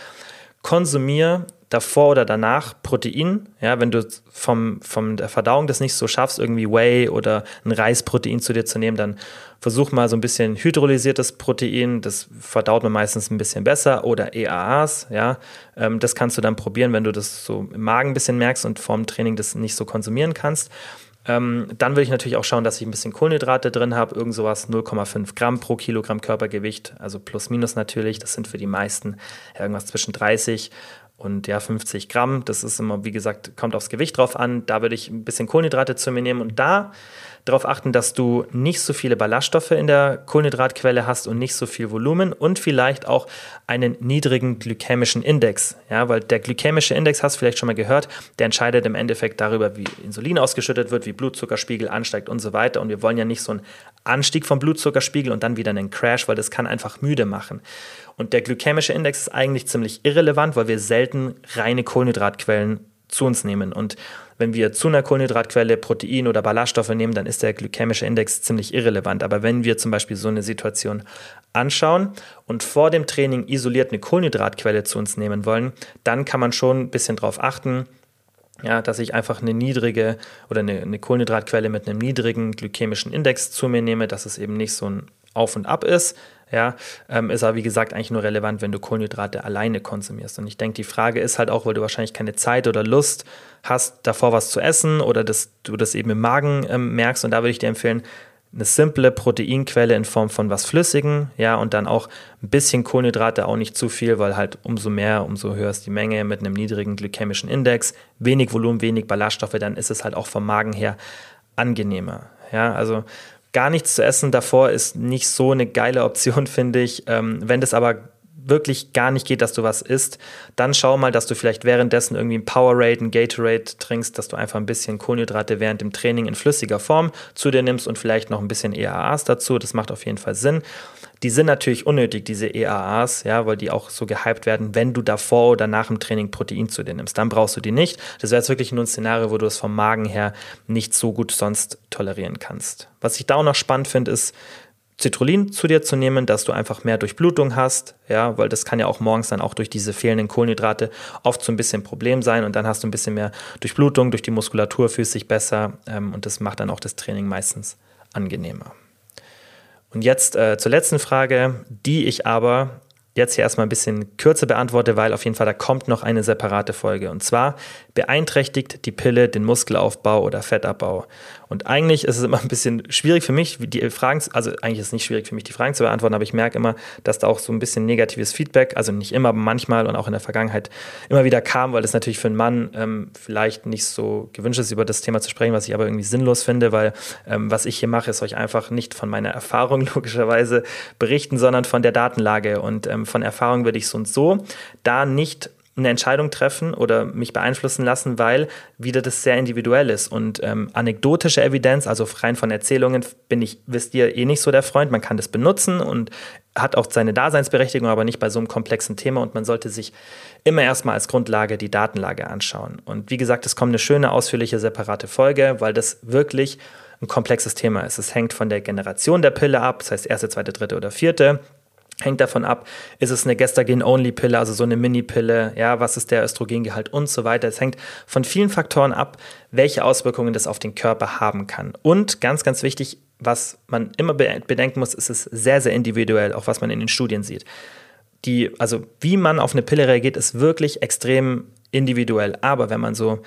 konsumier davor oder danach Protein. Ja, wenn du vom, vom der Verdauung das nicht so schaffst, irgendwie Whey oder ein Reisprotein zu dir zu nehmen, dann versuch mal so ein bisschen hydrolysiertes Protein. Das verdaut man meistens ein bisschen besser oder EAAs. Ja, ähm, das kannst du dann probieren, wenn du das so im Magen ein bisschen merkst und vorm Training das nicht so konsumieren kannst. Ähm, dann will ich natürlich auch schauen, dass ich ein bisschen Kohlenhydrate drin habe, irgend sowas 0,5 Gramm pro Kilogramm Körpergewicht, also plus minus natürlich. Das sind für die meisten irgendwas zwischen 30 und ja 50 Gramm. Das ist immer, wie gesagt, kommt aufs Gewicht drauf an. Da würde ich ein bisschen Kohlenhydrate zu mir nehmen und da darauf achten, dass du nicht so viele Ballaststoffe in der Kohlenhydratquelle hast und nicht so viel Volumen und vielleicht auch einen niedrigen glykämischen Index. Ja, weil der glykämische Index, hast du vielleicht schon mal gehört, der entscheidet im Endeffekt darüber, wie Insulin ausgeschüttet wird, wie Blutzuckerspiegel ansteigt und so weiter. Und wir wollen ja nicht so einen Anstieg vom Blutzuckerspiegel und dann wieder einen Crash, weil das kann einfach müde machen. Und der glykämische Index ist eigentlich ziemlich irrelevant, weil wir selten reine Kohlenhydratquellen zu uns nehmen. Und wenn wir zu einer Kohlenhydratquelle Protein oder Ballaststoffe nehmen, dann ist der glykämische Index ziemlich irrelevant. Aber wenn wir zum Beispiel so eine Situation anschauen und vor dem Training isoliert eine Kohlenhydratquelle zu uns nehmen wollen, dann kann man schon ein bisschen darauf achten, ja, dass ich einfach eine niedrige oder eine, eine Kohlenhydratquelle mit einem niedrigen glykämischen Index zu mir nehme, dass es eben nicht so ein Auf und Ab ist, ja, ähm, ist aber wie gesagt eigentlich nur relevant, wenn du Kohlenhydrate alleine konsumierst. Und ich denke, die Frage ist halt auch, weil du wahrscheinlich keine Zeit oder Lust hast, davor was zu essen oder dass du das eben im Magen ähm, merkst. Und da würde ich dir empfehlen, eine simple Proteinquelle in Form von was Flüssigem, ja, und dann auch ein bisschen Kohlenhydrate, auch nicht zu viel, weil halt umso mehr, umso höher ist die Menge mit einem niedrigen glykämischen Index, wenig Volumen, wenig Ballaststoffe, dann ist es halt auch vom Magen her angenehmer. Ja, also gar nichts zu essen davor ist nicht so eine geile Option, finde ich. Ähm, wenn das aber wirklich gar nicht geht, dass du was isst, dann schau mal, dass du vielleicht währenddessen irgendwie ein Powerade, ein Gatorade trinkst, dass du einfach ein bisschen Kohlenhydrate während dem Training in flüssiger Form zu dir nimmst und vielleicht noch ein bisschen EAAs dazu. Das macht auf jeden Fall Sinn. Die sind natürlich unnötig, diese EAAs, ja, weil die auch so gehypt werden, wenn du davor oder nach dem Training Protein zu dir nimmst. Dann brauchst du die nicht. Das wäre jetzt wirklich nur ein Szenario, wo du es vom Magen her nicht so gut sonst tolerieren kannst. Was ich da auch noch spannend finde, ist, Citrullin zu dir zu nehmen, dass du einfach mehr Durchblutung hast, ja, weil das kann ja auch morgens dann auch durch diese fehlenden Kohlenhydrate oft so ein bisschen ein Problem sein und dann hast du ein bisschen mehr Durchblutung, durch die Muskulatur fühlst dich besser ähm, und das macht dann auch das Training meistens angenehmer. Und jetzt äh, zur letzten Frage, die ich aber jetzt hier erstmal ein bisschen kürzer beantworte, weil auf jeden Fall da kommt noch eine separate Folge. Und zwar beeinträchtigt die Pille den Muskelaufbau oder Fettabbau. Und eigentlich ist es immer ein bisschen schwierig für mich, die Fragen, also eigentlich ist es nicht schwierig für mich, die Fragen zu beantworten, aber ich merke immer, dass da auch so ein bisschen negatives Feedback, also nicht immer, aber manchmal und auch in der Vergangenheit immer wieder kam, weil es natürlich für einen Mann ähm, vielleicht nicht so gewünscht ist, über das Thema zu sprechen, was ich aber irgendwie sinnlos finde, weil ähm, was ich hier mache, ist euch einfach nicht von meiner Erfahrung logischerweise berichten, sondern von der Datenlage. Und ähm, von Erfahrung würde ich so und so da nicht eine Entscheidung treffen oder mich beeinflussen lassen, weil wieder das sehr individuell ist. Und ähm, anekdotische Evidenz, also rein von Erzählungen, bin ich, wisst ihr, eh nicht so der Freund. Man kann das benutzen und hat auch seine Daseinsberechtigung, aber nicht bei so einem komplexen Thema. Und man sollte sich immer erstmal als Grundlage die Datenlage anschauen. Und wie gesagt, es kommt eine schöne, ausführliche, separate Folge, weil das wirklich ein komplexes Thema ist. Es hängt von der Generation der Pille ab, das heißt erste, zweite, dritte oder vierte Hängt davon ab, ist es eine Gestagen-Only-Pille, also so eine Mini-Pille, ja, was ist der Östrogengehalt und so weiter. Es hängt von vielen Faktoren ab, welche Auswirkungen das auf den Körper haben kann. Und ganz, ganz wichtig, was man immer bedenken muss, ist es sehr, sehr individuell, auch was man in den Studien sieht. Die, also wie man auf eine Pille reagiert, ist wirklich extrem individuell. Aber wenn man so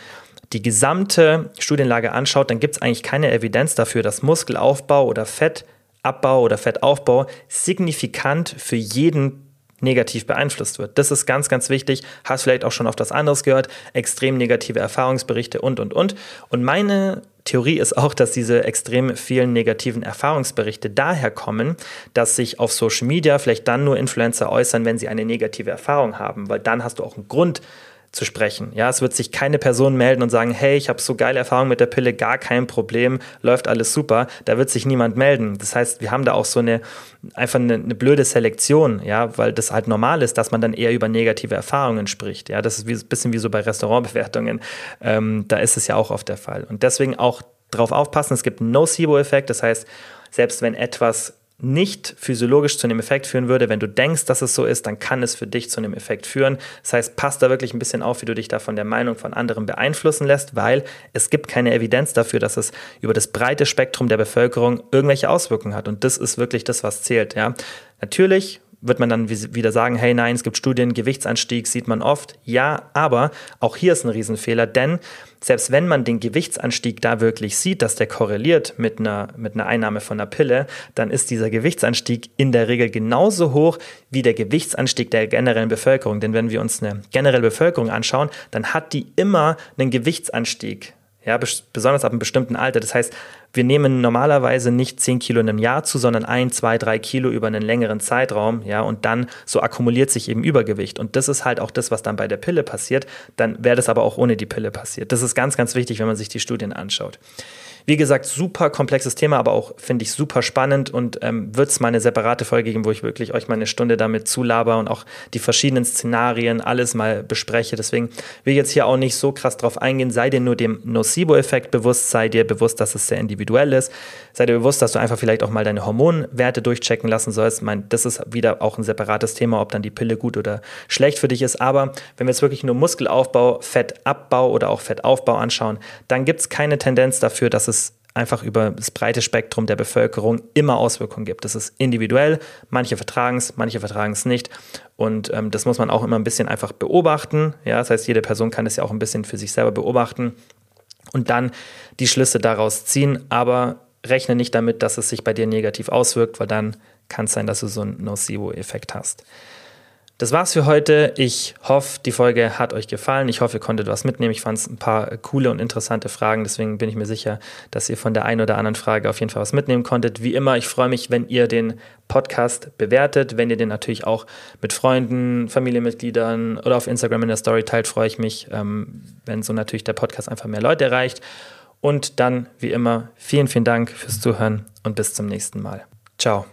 die gesamte Studienlage anschaut, dann gibt es eigentlich keine Evidenz dafür, dass Muskelaufbau oder Fett Abbau oder Fettaufbau signifikant für jeden negativ beeinflusst wird. Das ist ganz, ganz wichtig. Hast vielleicht auch schon auf das anderes gehört. Extrem negative Erfahrungsberichte und, und, und. Und meine Theorie ist auch, dass diese extrem vielen negativen Erfahrungsberichte daher kommen, dass sich auf Social Media vielleicht dann nur Influencer äußern, wenn sie eine negative Erfahrung haben, weil dann hast du auch einen Grund, zu sprechen. Ja, es wird sich keine Person melden und sagen, hey, ich habe so geile Erfahrungen mit der Pille, gar kein Problem, läuft alles super. Da wird sich niemand melden. Das heißt, wir haben da auch so eine einfach eine, eine blöde Selektion, ja, weil das halt normal ist, dass man dann eher über negative Erfahrungen spricht. Ja, das ist ein bisschen wie so bei Restaurantbewertungen. Ähm, da ist es ja auch oft der Fall. Und deswegen auch darauf aufpassen, es gibt einen Nocebo-Effekt. Das heißt, selbst wenn etwas nicht physiologisch zu einem Effekt führen würde. Wenn du denkst, dass es so ist, dann kann es für dich zu einem Effekt führen. Das heißt, passt da wirklich ein bisschen auf, wie du dich da von der Meinung von anderen beeinflussen lässt, weil es gibt keine Evidenz dafür, dass es über das breite Spektrum der Bevölkerung irgendwelche Auswirkungen hat. Und das ist wirklich das, was zählt. Ja. Natürlich wird man dann wieder sagen, hey nein, es gibt Studien, Gewichtsanstieg sieht man oft. Ja, aber auch hier ist ein Riesenfehler, denn selbst wenn man den Gewichtsanstieg da wirklich sieht, dass der korreliert mit einer, mit einer Einnahme von einer Pille, dann ist dieser Gewichtsanstieg in der Regel genauso hoch wie der Gewichtsanstieg der generellen Bevölkerung. Denn wenn wir uns eine generelle Bevölkerung anschauen, dann hat die immer einen Gewichtsanstieg ja, besonders ab einem bestimmten Alter. Das heißt, wir nehmen normalerweise nicht 10 Kilo in einem Jahr zu, sondern 1, 2, 3 Kilo über einen längeren Zeitraum, ja, und dann so akkumuliert sich eben Übergewicht. Und das ist halt auch das, was dann bei der Pille passiert. Dann wäre das aber auch ohne die Pille passiert. Das ist ganz, ganz wichtig, wenn man sich die Studien anschaut. Wie gesagt, super komplexes Thema, aber auch finde ich super spannend und ähm, wird es mal eine separate Folge geben, wo ich wirklich euch mal eine Stunde damit zulaber und auch die verschiedenen Szenarien alles mal bespreche. Deswegen will ich jetzt hier auch nicht so krass drauf eingehen. Sei dir nur dem Nocebo-Effekt bewusst, sei dir bewusst, dass es sehr individuell ist. Sei dir bewusst, dass du einfach vielleicht auch mal deine Hormonwerte durchchecken lassen sollst. Ich meine, das ist wieder auch ein separates Thema, ob dann die Pille gut oder schlecht für dich ist. Aber wenn wir jetzt wirklich nur Muskelaufbau, Fettabbau oder auch Fettaufbau anschauen, dann gibt es keine Tendenz dafür, dass es es einfach über das breite Spektrum der Bevölkerung immer Auswirkungen gibt. Das ist individuell, manche vertragen es, manche vertragen es nicht. Und ähm, das muss man auch immer ein bisschen einfach beobachten. Ja, das heißt, jede Person kann es ja auch ein bisschen für sich selber beobachten und dann die Schlüsse daraus ziehen. Aber rechne nicht damit, dass es sich bei dir negativ auswirkt, weil dann kann es sein, dass du so einen Nocebo-Effekt hast. Das war's für heute. Ich hoffe, die Folge hat euch gefallen. Ich hoffe, ihr konntet was mitnehmen. Ich fand es ein paar coole und interessante Fragen. Deswegen bin ich mir sicher, dass ihr von der einen oder anderen Frage auf jeden Fall was mitnehmen konntet. Wie immer, ich freue mich, wenn ihr den Podcast bewertet. Wenn ihr den natürlich auch mit Freunden, Familienmitgliedern oder auf Instagram in der Story teilt, freue ich mich, ähm, wenn so natürlich der Podcast einfach mehr Leute erreicht. Und dann, wie immer, vielen, vielen Dank fürs Zuhören und bis zum nächsten Mal. Ciao.